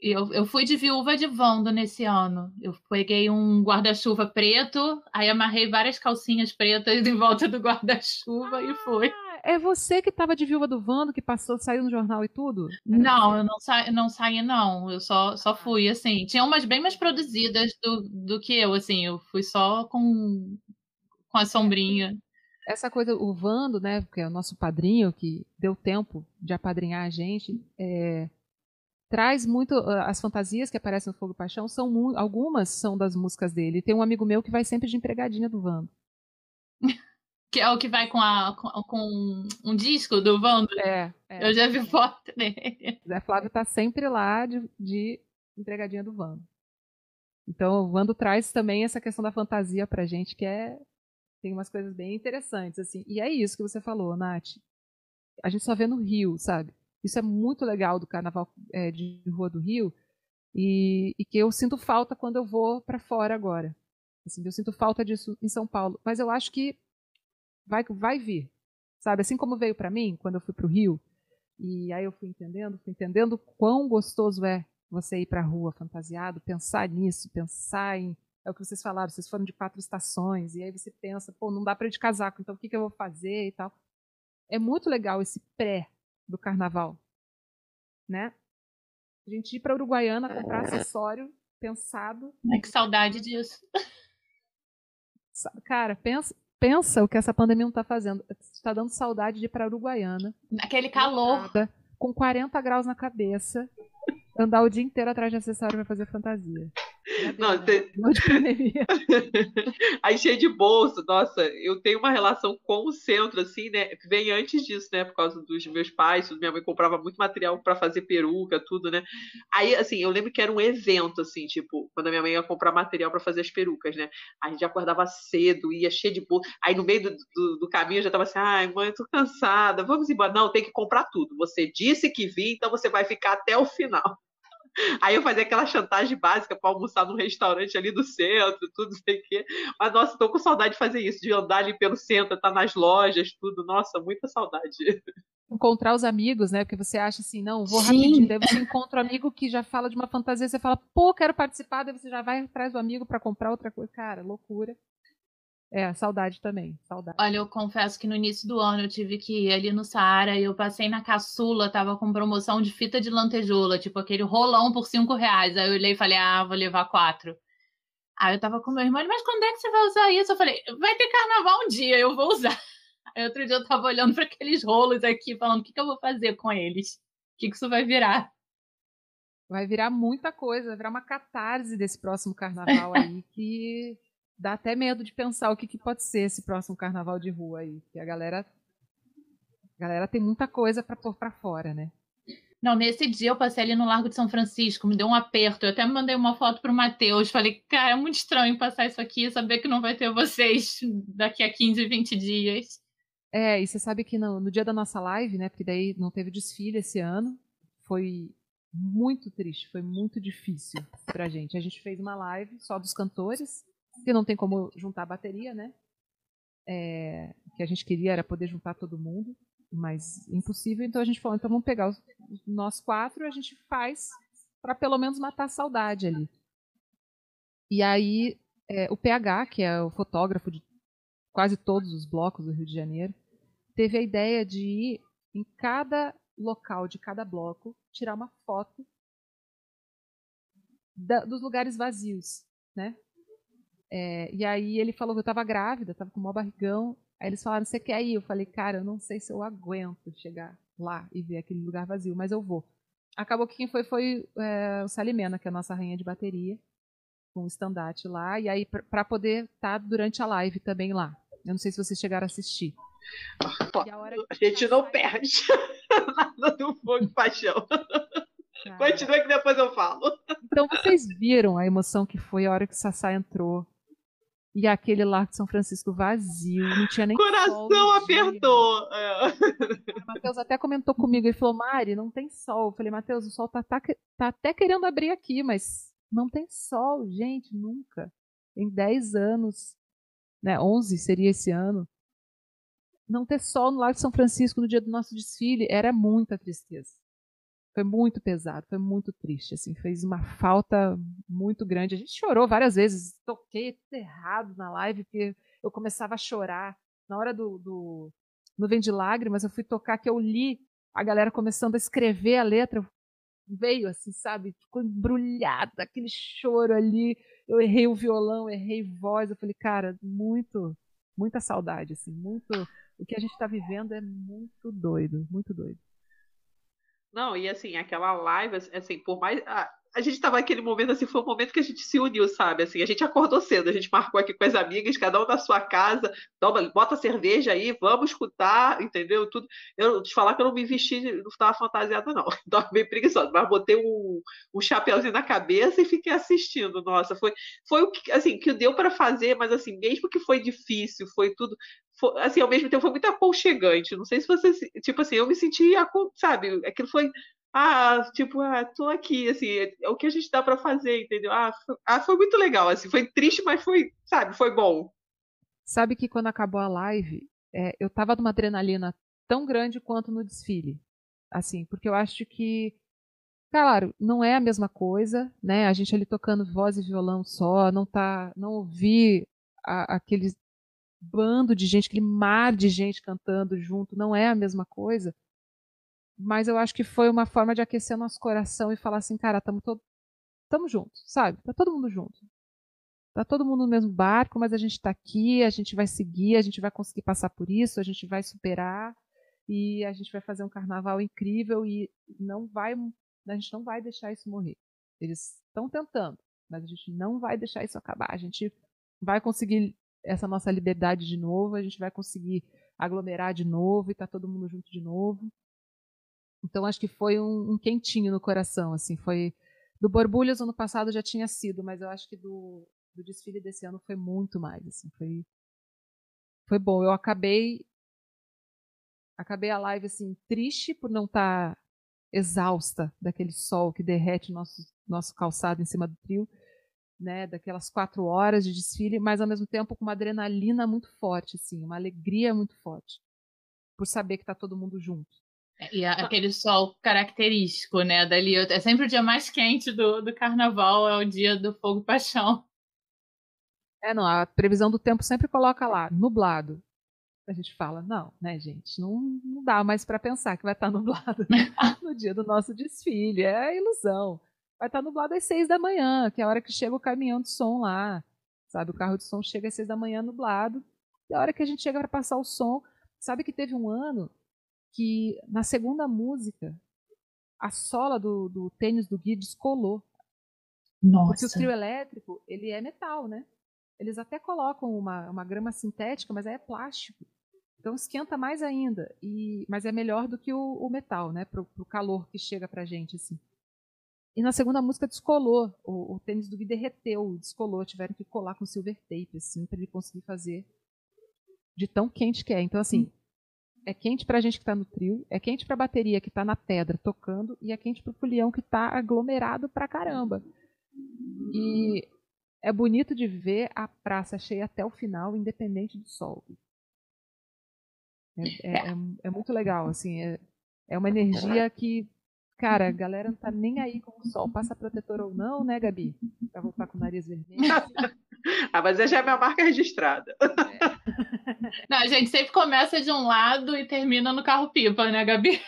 E Eu, eu fui de viúva de Vando nesse ano. Eu peguei um guarda-chuva preto, aí amarrei várias calcinhas pretas em volta do guarda-chuva e fui. Ah, é você que tava de viúva do Vando, que passou, saiu no jornal e tudo? Não, eu não, sa não saí, não. Eu só, só fui, assim. Tinha umas bem mais produzidas do, do que eu, assim. Eu fui só com, com a sombrinha. Essa coisa, o Vando, né, que é o nosso padrinho, que deu tempo de apadrinhar a gente, é, traz muito ah, as fantasias que aparecem no Fogo e Paixão, são algumas são das músicas dele. Tem um amigo meu que vai sempre de empregadinha do Vando. [laughs] Que é o que vai com, a, com, com um disco do Vando. É, é. Eu já vi foto dele. Zé Flávio tá sempre lá de, de empregadinha do Vando. Então o Vando traz também essa questão da fantasia pra gente, que é tem umas coisas bem interessantes, assim. E é isso que você falou, Nath. A gente só vê no Rio, sabe? Isso é muito legal do Carnaval é, de Rua do Rio e, e que eu sinto falta quando eu vou pra fora agora. Assim, eu sinto falta disso em São Paulo. Mas eu acho que vai, vai vir, sabe? Assim como veio pra mim quando eu fui pro Rio, e aí eu fui entendendo, fui entendendo quão gostoso é você ir pra rua fantasiado, pensar nisso, pensar em. É o que vocês falaram, vocês foram de quatro estações, e aí você pensa, pô, não dá pra ir de casaco, então o que, que eu vou fazer e tal. É muito legal esse pré do carnaval, né? A gente ir pra Uruguaiana comprar acessório pensado. Ai, que saudade disso. Cara, pensa, pensa o que essa pandemia não tá fazendo. Está dando saudade de ir pra Uruguaiana. Aquele calor. com 40 graus na cabeça, andar o dia inteiro atrás de acessório pra fazer fantasia. Não, pandemia. [laughs] Aí cheio de bolsa, nossa, eu tenho uma relação com o centro, assim, né? Vem antes disso, né? Por causa dos meus pais, minha mãe comprava muito material para fazer peruca, tudo, né? Aí, assim, eu lembro que era um evento, assim, tipo, quando a minha mãe ia comprar material para fazer as perucas, né? A gente acordava cedo, ia cheio de bolsa. Aí no meio do, do, do caminho eu já tava assim, ai, mãe, eu tô cansada, vamos embora. Não, tem que comprar tudo. Você disse que vinha, então você vai ficar até o final. Aí eu fazia aquela chantagem básica para almoçar num restaurante ali do centro, tudo não sei o quê. Mas, nossa, tô com saudade de fazer isso, de andar ali pelo centro, estar nas lojas, tudo. Nossa, muita saudade. Encontrar os amigos, né? Porque você acha assim, não, vou Sim. rapidinho. Daí você encontra um amigo que já fala de uma fantasia, você fala, pô, quero participar, daí você já vai atrás do amigo pra comprar outra coisa. Cara, loucura. É, saudade também, saudade. Olha, eu confesso que no início do ano eu tive que ir ali no Saara e eu passei na caçula, tava com promoção de fita de lantejoula, tipo aquele rolão por cinco reais. Aí eu olhei e falei, ah, vou levar quatro. Aí eu tava com meu irmão, mas quando é que você vai usar isso? Eu falei, vai ter carnaval um dia, eu vou usar. Aí outro dia eu tava olhando para aqueles rolos aqui, falando, o que, que eu vou fazer com eles? O que, que isso vai virar? Vai virar muita coisa, vai virar uma catarse desse próximo carnaval aí [laughs] que dá até medo de pensar o que, que pode ser esse próximo carnaval de rua aí. Que a galera. A galera tem muita coisa pra pôr pra fora, né? Não, nesse dia eu passei ali no Largo de São Francisco, me deu um aperto. Eu até mandei uma foto pro Matheus. Falei, cara, é muito estranho passar isso aqui e saber que não vai ter vocês daqui a 15, 20 dias. É, e você sabe que no, no dia da nossa live, né? Porque daí não teve desfile esse ano. Foi muito triste, foi muito difícil pra gente. A gente fez uma live só dos cantores, que não tem como juntar a bateria, né? É, que a gente queria era poder juntar todo mundo, mas impossível. Então a gente falou, então vamos pegar os, nós quatro e a gente faz para pelo menos matar a saudade ali. E aí é, o PH, que é o fotógrafo de quase todos os blocos do Rio de Janeiro, teve a ideia de ir em cada local de cada bloco tirar uma foto da- dos lugares vazios, né? É, e aí ele falou que eu estava grávida, estava com o maior barrigão. Aí eles falaram, você quer ir? Eu falei, cara, eu não sei se eu aguento chegar lá e ver aquele lugar vazio, mas eu vou. acabou que quem foi foi é, o Salimena, que é a nossa rainha de bateria, com o estandarte lá, e aí para poder estar tá durante a live também lá. Eu não sei se vocês chegaram a assistir. Pô, a, a, gente não perde [laughs] nada do fogo paixão. Cara. Continua que depois eu falo. Então vocês viram a emoção que foi a hora que o Sassá entrou. E aquele Largo de São Francisco vazio, não tinha nem Coração sol apertou. É. O Matheus até comentou comigo, ele falou, Mari, não tem sol. Eu falei, Matheus, o sol tá, tá, tá até querendo abrir aqui, mas não tem sol, gente, nunca. Em 10 anos, né, 11 seria esse ano, não ter sol no Lago de São Francisco no dia do nosso desfile era muita tristeza. Foi muito pesado, foi muito triste, assim, fez uma falta muito grande. A gente chorou várias vezes, toquei errado na live, porque eu começava a chorar. Na hora do, do Nuvem de Lágrimas, eu fui tocar que eu li a galera começando a escrever a letra, veio assim, sabe? Ficou embrulhada, aquele choro ali. Eu errei o violão, errei voz. Eu falei, cara, muito, muita saudade, assim, muito. O que a gente está vivendo é muito doido, muito doido. Não, e assim, aquela live, assim, por mais. A, a gente tava naquele momento, assim, foi um momento que a gente se uniu, sabe? Assim, a gente acordou cedo, a gente marcou aqui com as amigas, cada um na sua casa, toma, bota cerveja aí, vamos escutar, entendeu? Tudo. Eu te falar que eu não me vesti, não estava fantasiada, não. [laughs] Estava bem preguiçosa, mas botei um, um chapéuzinho na cabeça e fiquei assistindo. Nossa, foi, foi o que, assim, que deu para fazer, mas assim, mesmo que foi difícil, foi tudo foi, assim, ao mesmo tempo foi muito aconchegante. Não sei se você, tipo assim, eu me senti, sabe, aquilo foi, ah, tipo, ah, tô aqui, assim, é o que a gente dá para fazer, entendeu? Ah foi, ah, foi muito legal, assim, foi triste, mas foi, sabe, foi bom. Sabe que quando acabou a live, é, eu tava numa adrenalina tão grande quanto no desfile, assim, porque eu acho que Claro, não é a mesma coisa, né? A gente ali tocando voz e violão só, não tá, não ouvir a, aqueles bando de gente, aquele mar de gente cantando junto, não é a mesma coisa. Mas eu acho que foi uma forma de aquecer nosso coração e falar assim, cara, estamos todo, tamo juntos, sabe? Tá todo mundo junto. Tá todo mundo no mesmo barco, mas a gente está aqui, a gente vai seguir, a gente vai conseguir passar por isso, a gente vai superar e a gente vai fazer um carnaval incrível e não vai, a gente não vai deixar isso morrer. Eles estão tentando, mas a gente não vai deixar isso acabar. A gente vai conseguir essa nossa liberdade de novo, a gente vai conseguir aglomerar de novo e tá todo mundo junto de novo. Então acho que foi um, um quentinho no coração, assim, foi do Borbulhas ano passado já tinha sido, mas eu acho que do, do desfile desse ano foi muito mais, assim, foi foi bom. Eu acabei acabei a live assim triste por não estar tá exausta daquele sol que derrete nosso nosso calçado em cima do trio né, daquelas quatro horas de desfile, mas ao mesmo tempo com uma adrenalina muito forte, assim, uma alegria muito forte, por saber que está todo mundo junto. É, e aquele sol característico, né, dali, é sempre o dia mais quente do, do carnaval, é o dia do fogo e paixão. É, não, a previsão do tempo sempre coloca lá, nublado. A gente fala, não, né, gente, não, não dá mais para pensar que vai estar tá [laughs] nublado [laughs] no dia do nosso desfile, é ilusão vai estar nublado às seis da manhã, que é a hora que chega o caminhão de som lá. Sabe, o carro de som chega às seis da manhã nublado. E a hora que a gente chega para passar o som, sabe que teve um ano que na segunda música a sola do, do tênis do Gui descolou. Nossa. Porque o trio elétrico, ele é metal, né? Eles até colocam uma, uma grama sintética, mas é plástico. Então esquenta mais ainda. E, mas é melhor do que o, o metal, né? Pro, pro calor que chega pra gente, assim. E na segunda música descolou. O, o tênis do Gui derreteu, descolou. Tiveram que colar com silver tape, assim, para ele conseguir fazer de tão quente que é. Então, assim, é quente pra gente que tá no trio, é quente pra bateria que tá na pedra tocando, e é quente pro folião que tá aglomerado pra caramba. E é bonito de ver a praça cheia até o final, independente do sol. É, é, é, é muito legal, assim, é, é uma energia que Cara, a galera não tá nem aí com o sol. Passa protetor ou não, né, Gabi? Pra voltar com o nariz vermelho. [laughs] ah, mas já é minha marca registrada. É. Não, a gente sempre começa de um lado e termina no carro-pipa, né, Gabi?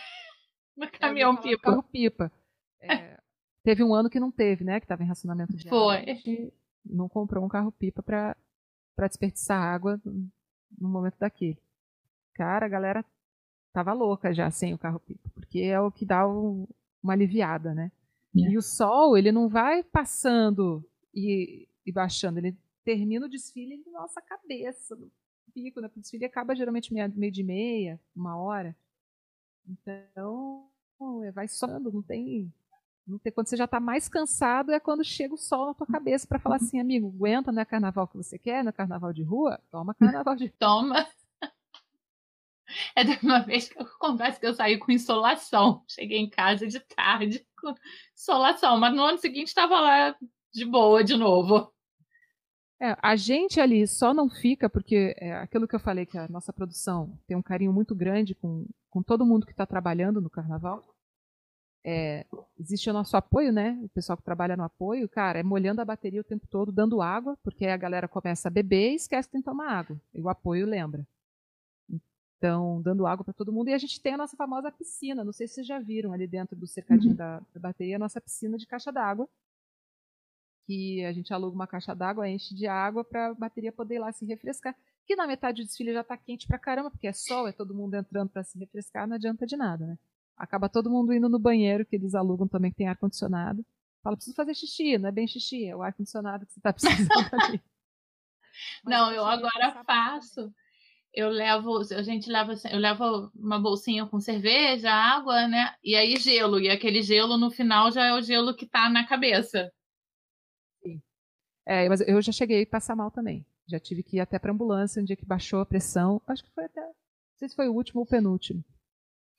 No caminhão-pipa. Carro-pipa. É, teve um ano que não teve, né? Que tava em racionamento de Foi. água. Foi. Não comprou um carro-pipa pra, pra desperdiçar água no momento daquele. Cara, a galera tava louca já sem o carro-pipa. Porque é o que dá o, uma aliviada, né? Yeah. E o sol, ele não vai passando e, e baixando, ele termina o desfile na nossa cabeça, no pico, né? O desfile acaba geralmente meio, meio de meia, uma hora. Então, é, vai soando, não tem não tem, quando você já está mais cansado é quando chega o sol na tua cabeça para falar assim, amigo, aguenta, não é carnaval que você quer, não é carnaval de rua? Toma carnaval de Toma. É de uma vez que eu que eu saí com insolação. Cheguei em casa de tarde com insolação, mas no ano seguinte estava lá de boa de novo. É, a gente ali só não fica porque é aquilo que eu falei que a nossa produção tem um carinho muito grande com, com todo mundo que está trabalhando no carnaval. É, existe o nosso apoio, né? O pessoal que trabalha no apoio, cara, é molhando a bateria o tempo todo, dando água, porque aí a galera começa a beber e esquece que tem que tomar água. E o apoio lembra. Então, dando água para todo mundo. E a gente tem a nossa famosa piscina. Não sei se vocês já viram ali dentro do cercadinho uhum. da, da bateria, a nossa piscina de caixa d'água. Que a gente aluga uma caixa d'água, enche de água para a bateria poder ir lá se refrescar. Que na metade do desfile já está quente pra caramba, porque é sol, é todo mundo entrando para se refrescar, não adianta de nada, né? Acaba todo mundo indo no banheiro, que eles alugam também, que tem ar-condicionado. Fala, preciso fazer xixi, não é bem xixi, é o ar-condicionado que você está [laughs] precisando ali. não, eu agora faço. Eu levo, a gente leva, eu levo uma bolsinha com cerveja, água, né? E aí gelo. E aquele gelo no final já é o gelo que está na cabeça. Sim. É, mas eu já cheguei a passar mal também. Já tive que ir até para ambulância um dia que baixou a pressão. Acho que foi até. Não sei se foi o último ou o penúltimo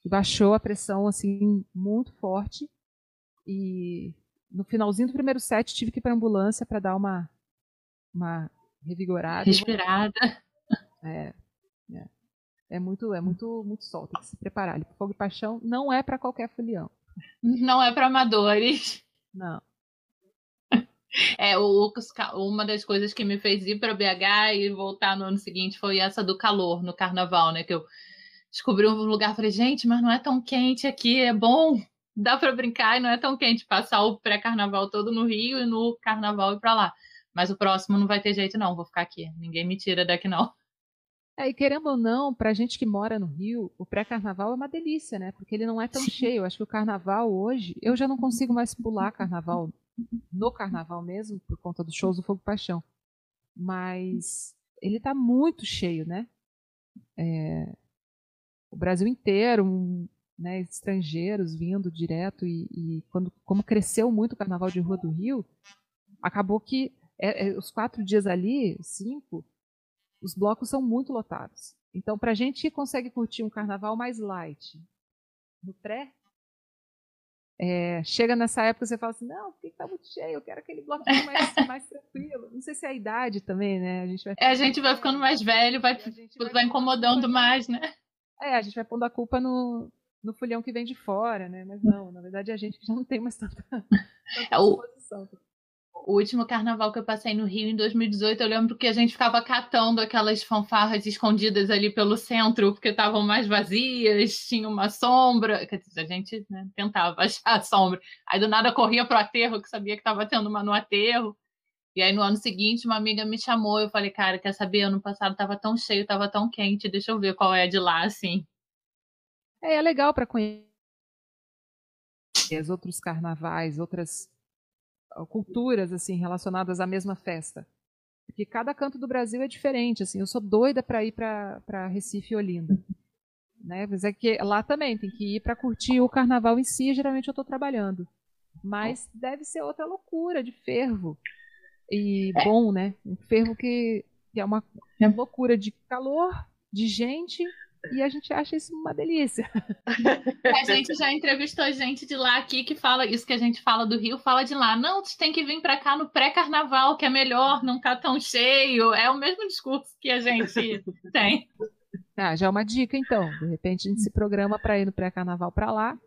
baixou a pressão assim muito forte e no finalzinho do primeiro set tive que ir para ambulância para dar uma uma revigorada, respirada. É, é, é muito é muito muito sol, tem que se preparar. Fogo e paixão não é para qualquer folião. Não é para amadores. Não. [laughs] É, o, uma das coisas que me fez ir para BH e voltar no ano seguinte foi essa do calor no carnaval, né? Que eu descobri um lugar, falei, gente, mas não é tão quente aqui, é bom, dá para brincar e não é tão quente passar o pré-carnaval todo no Rio e no carnaval ir para lá. Mas o próximo não vai ter jeito não, vou ficar aqui, ninguém me tira daqui não. É, e querendo ou não, pra gente que mora no Rio, o pré-carnaval é uma delícia, né? Porque ele não é tão Sim. cheio. Acho que o carnaval hoje, eu já não consigo mais pular carnaval, no carnaval mesmo, por conta dos shows do Fogo Paixão. Mas ele tá muito cheio, né? É, o Brasil inteiro, né, estrangeiros vindo direto e, e, quando como cresceu muito o Carnaval de Rua do Rio, acabou que é, é, os quatro dias ali, cinco, os blocos são muito lotados. Então, para a gente que consegue curtir um Carnaval mais light no pré, é, chega nessa época você fala assim, não, porque tá muito cheio, eu quero aquele bloco mais, [laughs] mais tranquilo. Não sei se é a idade também, né? A gente vai, é, a gente vai ficando mais velho, vai, vai, vai incomodando mais, né? É, a gente vai pondo a culpa no, no fulhão que vem de fora, né? Mas não, na verdade é a gente que já não tem mais tanta, [laughs] tanta é, o, último carnaval que eu passei no Rio em 2018, eu lembro que a gente ficava catando aquelas fanfarras escondidas ali pelo centro, porque estavam mais vazias, tinha uma sombra. A gente né, tentava [laughs] achar a sombra. Aí do nada corria pro aterro, que sabia que estava tendo uma no aterro. E aí no ano seguinte uma amiga me chamou, eu falei, cara, quer saber? Ano passado tava tão cheio, tava tão quente, deixa eu ver qual é de lá, assim. É, é legal para conhecer os outros carnavais, outras culturas assim relacionadas à mesma festa. Porque cada canto do Brasil é diferente, assim. Eu sou doida para ir para Recife e Olinda. Né? Mas é que lá também tem que ir para curtir o carnaval em si, geralmente eu estou trabalhando. Mas deve ser outra loucura de fervo e bom, né? Um fervo que, que é uma é. loucura de calor, de gente, e a gente acha isso uma delícia. [laughs] A gente já entrevistou gente de lá aqui que fala isso que a gente fala do Rio, fala de lá. Não, tu tem que vir para cá no pré-carnaval, que é melhor, não tá tão cheio. É o mesmo discurso que a gente tem. Ah, já é uma dica então. De repente a gente se programa para ir no pré-carnaval para lá.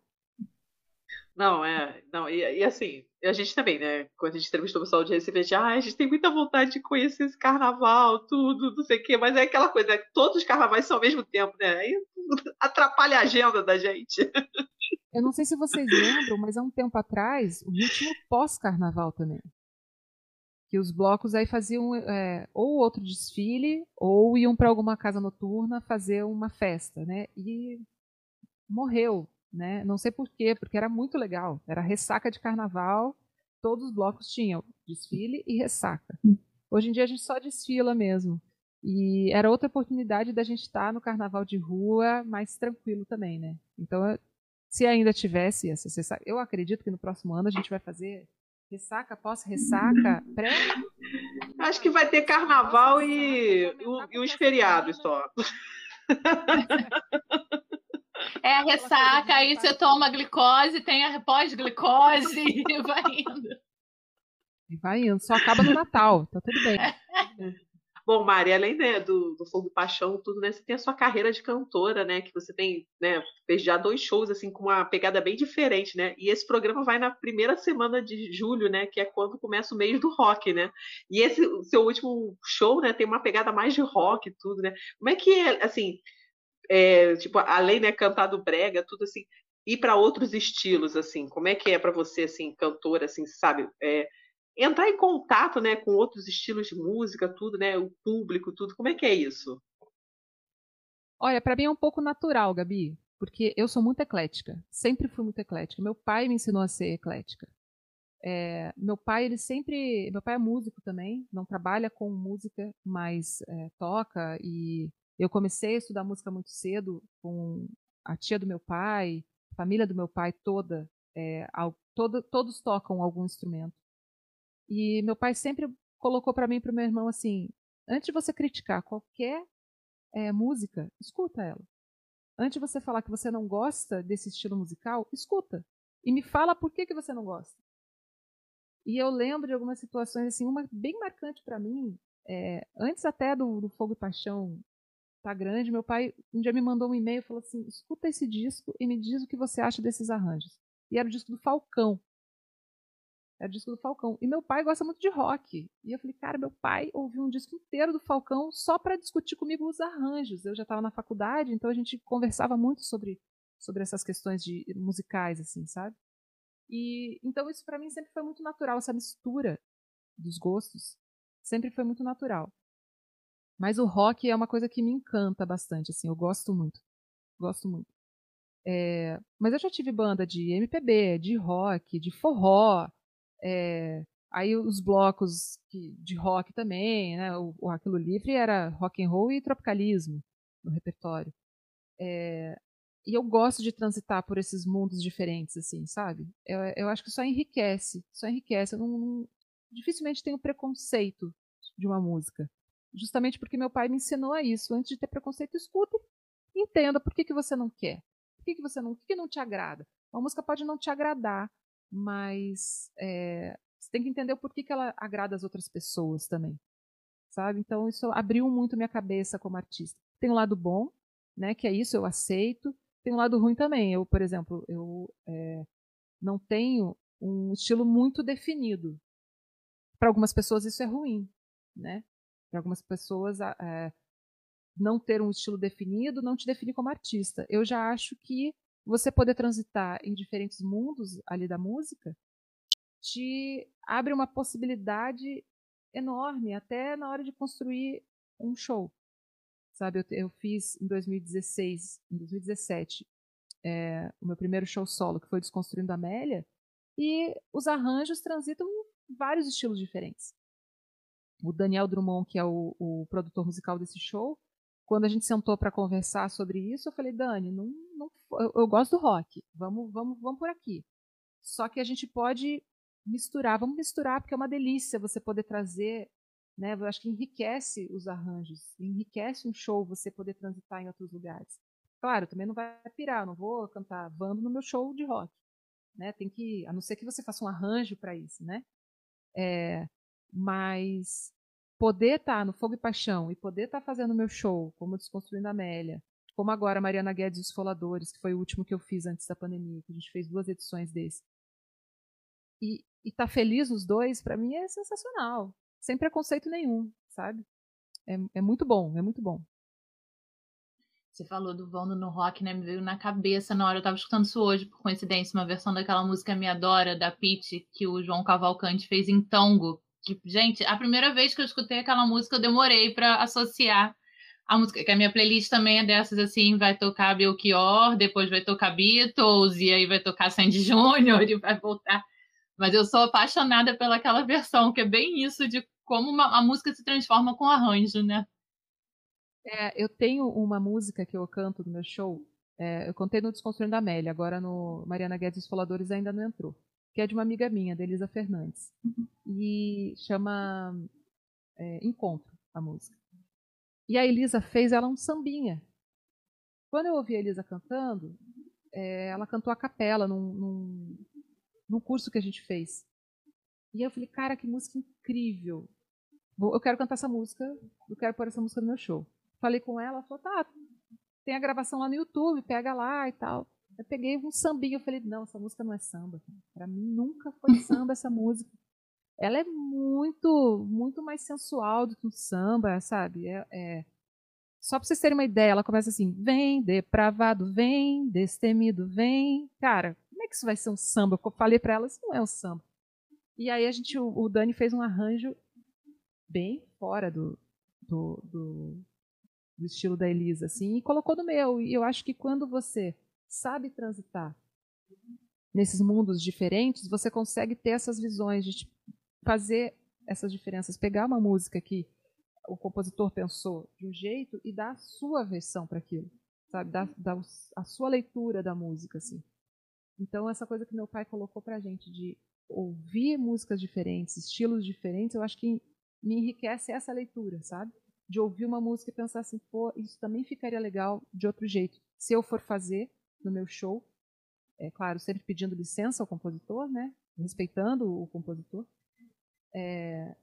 Não, é. Não, e, e assim, a gente também, né? Quando a gente entrevistou o pessoal de Recife, a gente, ah, a gente tem muita vontade de conhecer esse carnaval, tudo, não sei o quê, mas é aquela coisa, né? todos os carnavais são ao mesmo tempo, né? Aí [laughs] atrapalha a agenda da gente. Eu não sei se vocês lembram, mas há um tempo atrás, o ritmo pós-carnaval também. Que os blocos aí faziam é, ou outro desfile, ou iam para alguma casa noturna fazer uma festa, né? E morreu né? Não sei por quê, porque era muito legal. Era ressaca de carnaval, todos os blocos tinham desfile e ressaca. Hoje em dia a gente só desfila mesmo. E era outra oportunidade da gente estar no carnaval de rua mais tranquilo também, né? Então, se ainda tivesse essa ressaca, eu acredito que no próximo ano a gente vai fazer ressaca, pós-ressaca, pré. Acho que vai ter carnaval e, e os feriados só. [laughs] É a ressaca, aí você toma glicose, tem a pós-glicose [laughs] e vai indo. E vai indo, só acaba no Natal, tá tudo bem. Bom, Mari, além né, do, do Fogo e Paixão, tudo, né? Você tem a sua carreira de cantora, né? Que você tem, né? Fez já dois shows, assim, com uma pegada bem diferente, né? E esse programa vai na primeira semana de julho, né? Que é quando começa o mês do rock, né? E esse seu último show, né? Tem uma pegada mais de rock e tudo, né? Como é que é, assim, é, tipo, além, né, cantar do brega, tudo assim, ir para outros estilos, assim, como é que é para você, assim, cantora, assim, sabe? É, entrar em contato, né, com outros estilos de música, tudo, né, o público, tudo. Como é que é isso? Olha, para mim é um pouco natural, Gabi, porque eu sou muito eclética, sempre fui muito eclética. Meu pai me ensinou a ser eclética. É, meu pai, ele sempre, meu pai é músico também, não trabalha com música, mas é, toca e eu comecei a estudar música muito cedo com a tia do meu pai, a família do meu pai toda, é, ao, todo, todos tocam algum instrumento. E meu pai sempre colocou para mim e para meu irmão assim: antes de você criticar qualquer é, música, escuta ela. Antes de você falar que você não gosta desse estilo musical, escuta. E me fala por que, que você não gosta. E eu lembro de algumas situações, assim, uma bem marcante para mim, é, antes até do, do Fogo e Paixão tá grande. Meu pai um dia me mandou um e-mail e falou assim: escuta esse disco e me diz o que você acha desses arranjos. E era o disco do Falcão. Era o disco do Falcão. E meu pai gosta muito de rock. E eu falei, cara, meu pai ouviu um disco inteiro do Falcão só para discutir comigo os arranjos. Eu já estava na faculdade, então a gente conversava muito sobre, sobre essas questões de musicais, assim, sabe? E então isso para mim sempre foi muito natural, essa mistura dos gostos sempre foi muito natural. Mas o rock é uma coisa que me encanta bastante, assim, eu gosto muito. Gosto muito. É, mas eu já tive banda de MPB, de rock, de forró, é, aí os blocos de rock também, né? O, o Aquilo Livre era rock and roll e tropicalismo no repertório. É, e eu gosto de transitar por esses mundos diferentes, assim, sabe? Eu, eu acho que só enriquece, só enriquece. Eu não, não, dificilmente tenho preconceito de uma música justamente porque meu pai me ensinou a isso. Antes de ter preconceito, escuta e entenda por que, que você não quer. Por que, que você não. O que, que não te agrada? Uma música pode não te agradar, mas é, você tem que entender o porquê que ela agrada as outras pessoas também. Sabe? Então isso abriu muito minha cabeça como artista. Tem um lado bom, né? Que é isso, eu aceito. Tem um lado ruim também. Eu, por exemplo, eu é, não tenho um estilo muito definido. Para algumas pessoas isso é ruim, né? Para algumas pessoas, é, não ter um estilo definido não te define como artista. Eu já acho que você poder transitar em diferentes mundos ali da música te abre uma possibilidade enorme, até na hora de construir um show. Sabe, eu, eu fiz em 2016, em 2017, é, o meu primeiro show solo, que foi Desconstruindo a Amélia, e os arranjos transitam vários estilos diferentes o Daniel Drummond, que é o, o produtor musical desse show, quando a gente sentou para conversar sobre isso, eu falei, Dani, não, não, eu, eu, gosto do rock, vamos, vamos, vamos por aqui. Só que a gente pode misturar, vamos misturar, porque é uma delícia você poder trazer, né? Eu acho que enriquece os arranjos, enriquece um show você poder transitar em outros lugares. Claro, também não vai pirar, não vou cantar vando no meu show de rock, né? Tem que, a não ser que você faça um arranjo para isso, né? É, mas poder estar tá no Fogo e Paixão e poder estar tá fazendo meu show, como Desconstruindo a Amélia, como agora Mariana Guedes e os Foladores, que foi o último que eu fiz antes da pandemia, que a gente fez duas edições desse. E estar tá feliz nos dois, para mim é sensacional. Sem preconceito nenhum, sabe? É, é muito bom, é muito bom. Você falou do Vando no Rock, né? Me veio na cabeça na hora. Eu tava escutando isso hoje, por coincidência, uma versão daquela música Me Adora, da Pete, que o João Cavalcante fez em tango. Que, gente, a primeira vez que eu escutei aquela música, eu demorei para associar a música, que a minha playlist também é dessas assim, vai tocar Belchior, depois vai tocar Beatles, e aí vai tocar Sandy [laughs] Júnior e vai voltar. Mas eu sou apaixonada pelaquela versão, que é bem isso de como uma, a música se transforma com arranjo, né? É, eu tenho uma música que eu canto no meu show. É, eu contei no Desconstruindo a Amélia, agora no Mariana Guedes Faladores ainda não entrou. Que é de uma amiga minha, da Elisa Fernandes. E chama é, Encontro, a música. E a Elisa fez ela um sambinha. Quando eu ouvi a Elisa cantando, é, ela cantou a capela num, num, num curso que a gente fez. E eu falei, cara, que música incrível. Eu quero cantar essa música, eu quero pôr essa música no meu show. Falei com ela, ela falou, tá, tem a gravação lá no YouTube, pega lá e tal. Eu peguei um sambinho, eu falei, não, essa música não é samba. Para mim nunca foi samba essa música. Ela é muito, muito mais sensual do que um samba, sabe? É, é... Só pra vocês terem uma ideia, ela começa assim, vem, depravado, vem, destemido, vem. Cara, como é que isso vai ser um samba? Eu falei para ela, isso não é um samba. E aí a gente, o Dani fez um arranjo bem fora do, do, do, do estilo da Elisa, assim, e colocou no meu. E eu acho que quando você sabe transitar nesses mundos diferentes, você consegue ter essas visões de tipo, fazer essas diferenças, pegar uma música que o compositor pensou de um jeito e dar a sua versão para aquilo, sabe, dar, dar a sua leitura da música, assim. Então, essa coisa que meu pai colocou para a gente de ouvir músicas diferentes, estilos diferentes, eu acho que me enriquece essa leitura, sabe? De ouvir uma música e pensar assim, pô, isso também ficaria legal de outro jeito. Se eu for fazer no meu show, é claro, sempre pedindo licença ao compositor, né? Respeitando o compositor. É,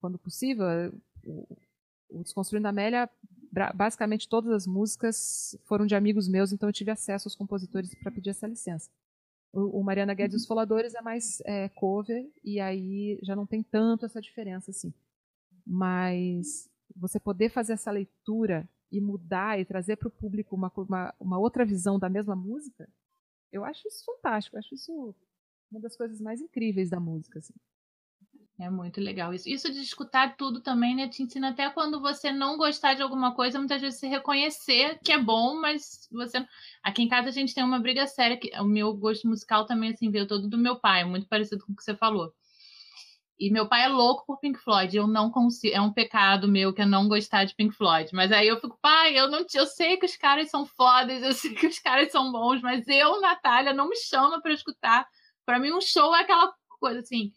quando possível, o, o Desconstruindo a Amélia, basicamente todas as músicas foram de amigos meus, então eu tive acesso aos compositores para pedir essa licença. O, o Mariana Guedes e os Foladores é mais é, cover, e aí já não tem tanto essa diferença assim. Mas você poder fazer essa leitura e mudar e trazer para o público uma, uma, uma, outra visão da mesma música, eu acho isso fantástico. Eu acho isso uma das coisas mais incríveis da música. Assim. É muito legal isso. Isso de escutar tudo também, né? Te ensina até quando você não gostar de alguma coisa, muitas vezes você reconhecer que é bom, mas você. Aqui em casa a gente tem uma briga séria, que o meu gosto musical também, assim, veio todo do meu pai, muito parecido com o que você falou. E meu pai é louco por Pink Floyd. Eu não consigo. É um pecado meu que é não gostar de Pink Floyd. Mas aí eu fico, pai, eu não. Eu sei que os caras são fodas, eu sei que os caras são bons, mas eu, Natália, não me chama para escutar. Para mim, um show é aquela coisa assim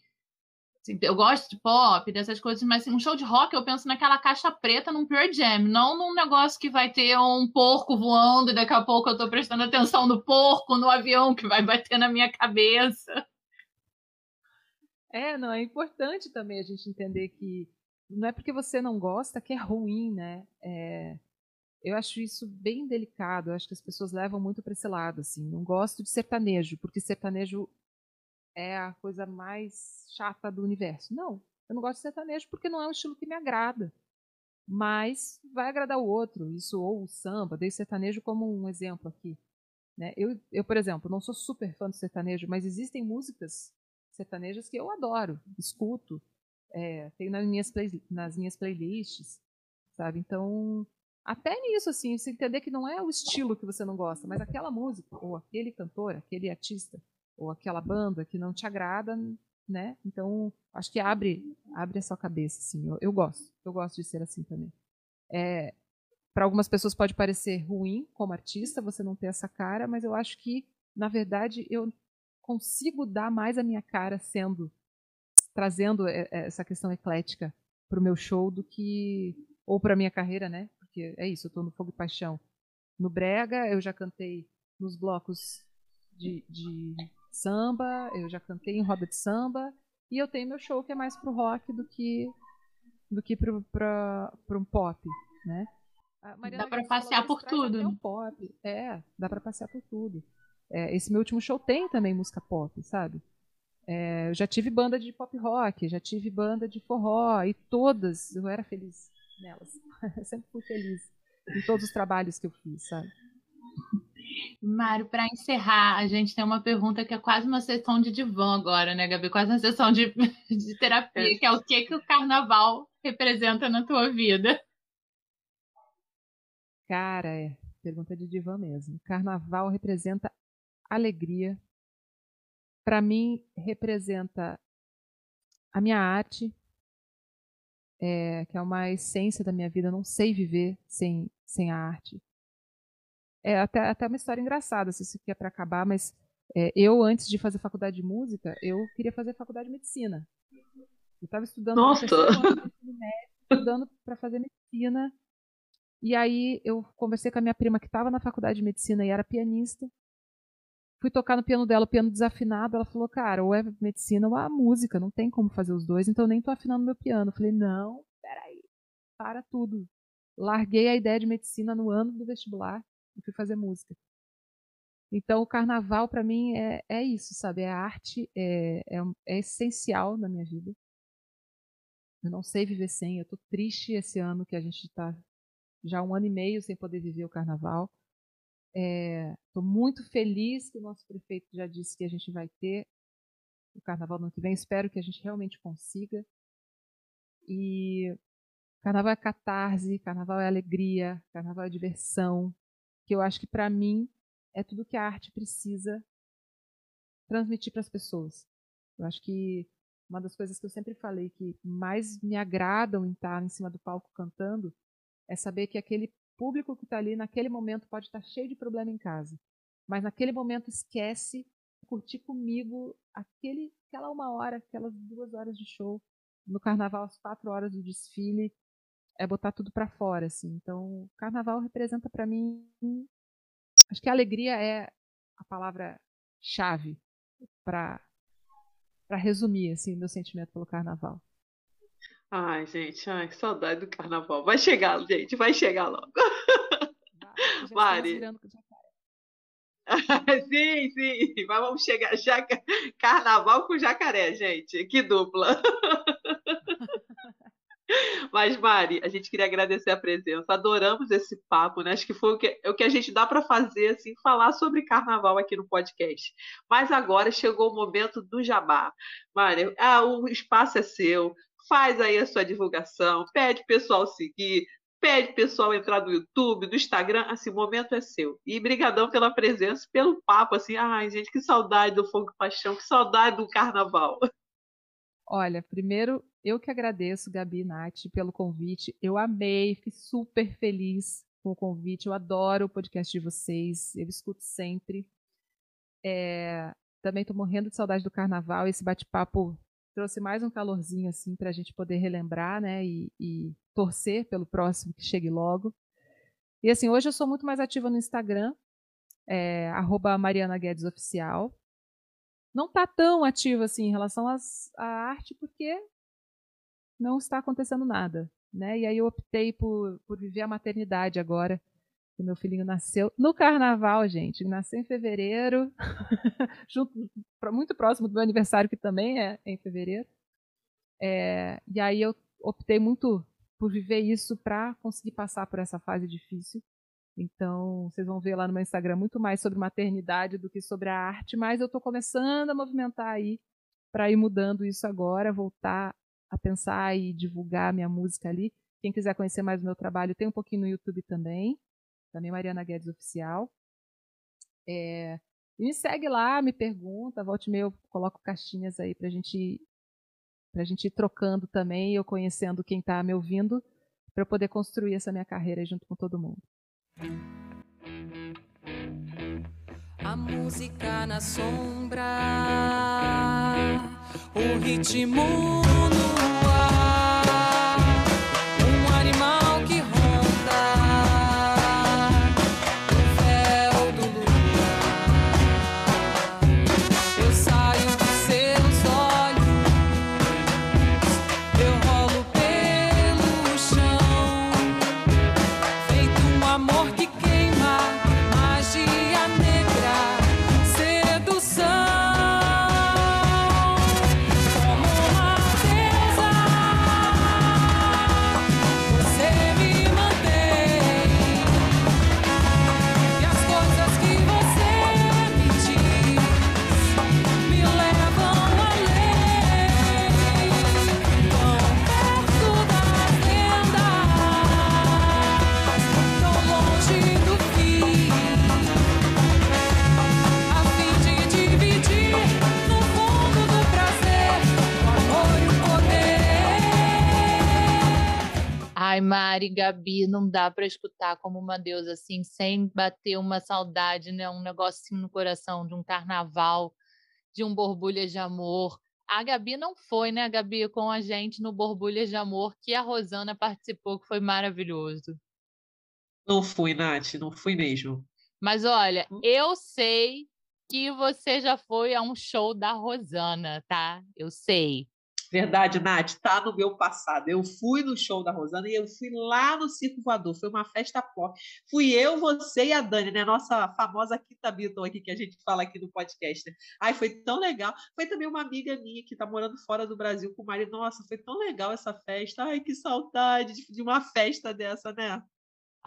Assim, eu gosto de pop, dessas coisas, mas assim, um show de rock eu penso naquela caixa preta num Pure Jam, não num negócio que vai ter um porco voando e daqui a pouco eu tô prestando atenção no porco, no avião que vai bater na minha cabeça. É, não, é importante também a gente entender que não é porque você não gosta que é ruim, né? É, eu acho isso bem delicado, eu acho que as pessoas levam muito para esse lado, assim. Não gosto de sertanejo, porque sertanejo é a coisa mais chata do universo. Não, eu não gosto de sertanejo porque não é um estilo que me agrada. Mas vai agradar o outro, isso ou o samba, dei sertanejo como um exemplo aqui. Né? Eu, eu, por exemplo, não sou super fã do sertanejo, mas existem músicas sertanejas que eu adoro, escuto, é, tenho nas minhas, play, nas minhas playlists, sabe? Então, até nisso, assim, você entender que não é o estilo que você não gosta, mas aquela música, ou aquele cantor, aquele artista, ou aquela banda que não te agrada, né? Então, acho que abre, abre a sua cabeça, assim. Eu, eu gosto, eu gosto de ser assim também. É, para algumas pessoas pode parecer ruim como artista você não ter essa cara, mas eu acho que, na verdade, eu consigo dar mais a minha cara sendo trazendo essa questão eclética para o meu show do que ou para minha carreira, né? Porque é isso, eu estou no Fogo e Paixão. No Brega, eu já cantei nos blocos de, de samba, eu já cantei em roda de samba, e eu tenho meu show que é mais pro rock do que do que pro, pra, pro um pop, né? dá para passear por tudo. Um pop. É, dá para passear por tudo. É, esse meu último show tem também música pop, sabe? É, eu já tive banda de pop rock, já tive banda de forró, e todas eu era feliz nelas. [laughs] eu sempre fui feliz em todos os trabalhos que eu fiz, sabe? Mário, para encerrar, a gente tem uma pergunta que é quase uma sessão de divã agora, né, Gabi? Quase uma sessão de, [laughs] de terapia, que é o que, que o carnaval representa na tua vida? Cara, é. Pergunta de divã mesmo. Carnaval representa alegria. Para mim, representa a minha arte, é, que é uma essência da minha vida. Eu não sei viver sem, sem a arte. É até, até uma história engraçada, se isso aqui é para acabar, mas é, eu, antes de fazer faculdade de música, eu queria fazer faculdade de medicina. Eu estava estudando Nossa! estudando para fazer medicina. E aí eu conversei com a minha prima que estava na faculdade de medicina e era pianista. Fui tocar no piano dela, o piano desafinado. Ela falou, cara, ou é medicina ou é a música, não tem como fazer os dois, então eu nem tô afinando meu piano. Eu falei, não, peraí, para tudo. Larguei a ideia de medicina no ano do vestibular e fui fazer música. Então o carnaval para mim é, é isso, sabe? É arte, é, é, é essencial na minha vida. Eu não sei viver sem. Eu tô triste esse ano que a gente está já um ano e meio sem poder viver o carnaval. Estou muito feliz que o nosso prefeito já disse que a gente vai ter o carnaval no ano que vem. Espero que a gente realmente consiga. E carnaval é catarse, carnaval é alegria, carnaval é diversão. Que eu acho que para mim é tudo que a arte precisa transmitir para as pessoas. Eu acho que uma das coisas que eu sempre falei que mais me agradam em estar em cima do palco cantando é saber que aquele público que está ali naquele momento pode estar cheio de problema em casa, mas naquele momento esquece curtir comigo aquele, aquela uma hora, aquelas duas horas de show no carnaval, as quatro horas do desfile, é botar tudo para fora, assim. Então, o carnaval representa para mim, acho que a alegria é a palavra chave para para resumir assim meu sentimento pelo carnaval. Ai, gente, ai, que saudade do carnaval. Vai chegar, gente, vai chegar logo. Já Mari. [laughs] sim, sim, mas vamos chegar já carnaval com jacaré, gente. Que dupla. [laughs] Mas, Mari, a gente queria agradecer a presença. Adoramos esse papo, né? Acho que foi o que, é o que a gente dá para fazer, assim, falar sobre carnaval aqui no podcast. Mas agora chegou o momento do jabá. Mari, ah, o espaço é seu. Faz aí a sua divulgação, pede o pessoal seguir, pede o pessoal entrar no YouTube, no Instagram, assim, o momento é seu. E brigadão pela presença, pelo papo, assim, ai, gente, que saudade do Fogo Paixão, que saudade do carnaval. Olha, primeiro eu que agradeço, Gabi e Nath, pelo convite. Eu amei, fiquei super feliz com o convite. Eu adoro o podcast de vocês, eu escuto sempre. É, também estou morrendo de saudade do carnaval. Esse bate-papo trouxe mais um calorzinho assim para a gente poder relembrar, né? E, e torcer pelo próximo que chegue logo. E assim, hoje eu sou muito mais ativa no Instagram, é, arroba Mariana Guedes Oficial. Não está tão ativa assim em relação às, à arte, porque não está acontecendo nada. Né? E aí eu optei por, por viver a maternidade agora. Meu filhinho nasceu no carnaval, gente. Nasceu em fevereiro, [laughs] junto, muito próximo do meu aniversário, que também é em fevereiro. É, e aí eu optei muito por viver isso para conseguir passar por essa fase difícil. Então, vocês vão ver lá no meu Instagram muito mais sobre maternidade do que sobre a arte, mas eu estou começando a movimentar aí para ir mudando isso agora, voltar a pensar e divulgar minha música ali. Quem quiser conhecer mais o meu trabalho, tem um pouquinho no YouTube também, também Mariana Guedes Oficial. É, me segue lá, me pergunta, volte e meia eu coloco caixinhas aí pra gente pra gente ir trocando também, eu conhecendo quem está me ouvindo, para eu poder construir essa minha carreira junto com todo mundo. A música na sombra, o ritmo Ai, Mari, Gabi, não dá pra escutar como uma deusa assim, sem bater uma saudade, né? Um negocinho no coração de um carnaval, de um borbulha de amor. A Gabi não foi, né, Gabi, com a gente no Borbulhas de Amor, que a Rosana participou, que foi maravilhoso. Não fui, Nath, não fui mesmo. Mas olha, eu sei que você já foi a um show da Rosana, tá? Eu sei. Verdade, Nath, tá no meu passado. Eu fui no show da Rosana e eu fui lá no Circo Voador. Foi uma festa pop. Fui eu, você e a Dani, né? Nossa famosa Quinta Beatle aqui que a gente fala aqui no podcast. Né? Ai, foi tão legal. Foi também uma amiga minha que tá morando fora do Brasil com o marido. Nossa, foi tão legal essa festa. Ai, que saudade de- de uma festa dessa, né?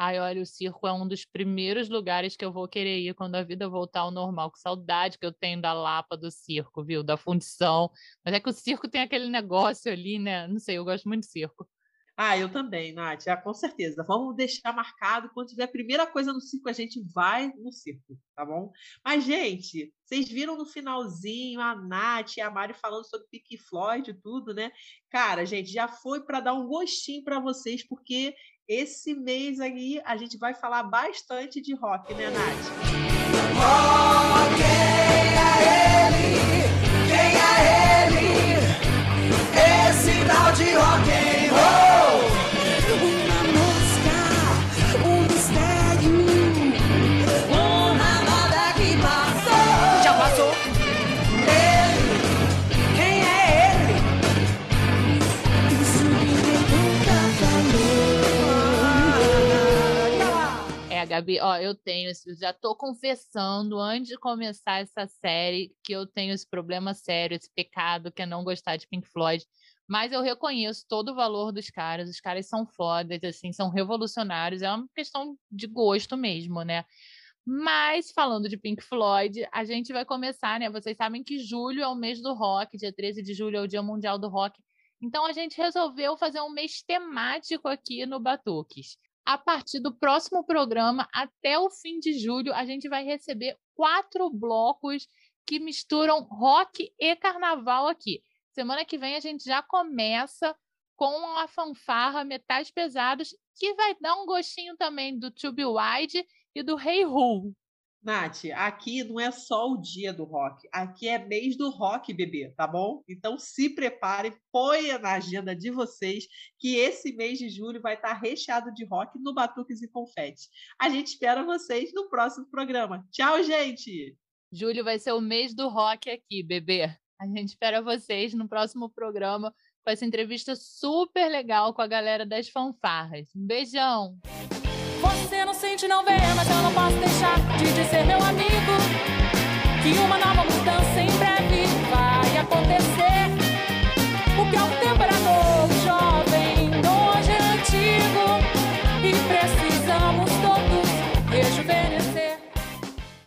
Ai, olha, o circo é um dos primeiros lugares que eu vou querer ir quando a vida voltar ao normal. Que saudade que eu tenho da Lapa do circo, viu? Da fundição. Mas é que o circo tem aquele negócio ali, né? Não sei, eu gosto muito de circo. Ah, eu também, Nath, ah, com certeza. Vamos deixar marcado. Quando tiver a primeira coisa no circo, a gente vai no circo, tá bom? Mas, gente, vocês viram no finalzinho a Nath e a Mari falando sobre Pink Floyd e tudo, né? Cara, gente, já foi para dar um gostinho para vocês, porque esse mês aí a gente vai falar bastante de rock, né, Nath? Quem é ele? Esse tal de rock and Gabi, ó, eu tenho, já tô confessando antes de começar essa série que eu tenho esse problema sério, esse pecado que é não gostar de Pink Floyd. Mas eu reconheço todo o valor dos caras, os caras são fodas, assim, são revolucionários, é uma questão de gosto mesmo, né? Mas falando de Pink Floyd, a gente vai começar, né? Vocês sabem que julho é o mês do rock, dia 13 de julho é o Dia Mundial do Rock. Então a gente resolveu fazer um mês temático aqui no Batuques. A partir do próximo programa, até o fim de julho, a gente vai receber quatro blocos que misturam rock e carnaval aqui. Semana que vem a gente já começa com a fanfarra Metais Pesados, que vai dar um gostinho também do To Be Wide e do Hey Who. Nath, aqui não é só o dia do rock, aqui é mês do rock, bebê, tá bom? Então se preparem, ponha na agenda de vocês que esse mês de julho vai estar recheado de rock no Batuques e Confete. A gente espera vocês no próximo programa. Tchau, gente! Julho vai ser o mês do rock aqui, bebê. A gente espera vocês no próximo programa com essa entrevista super legal com a galera das fanfarras. Um beijão! Você não sente, não vê, mas eu não posso deixar de dizer, meu amigo, que uma nova mudança em breve vai acontecer.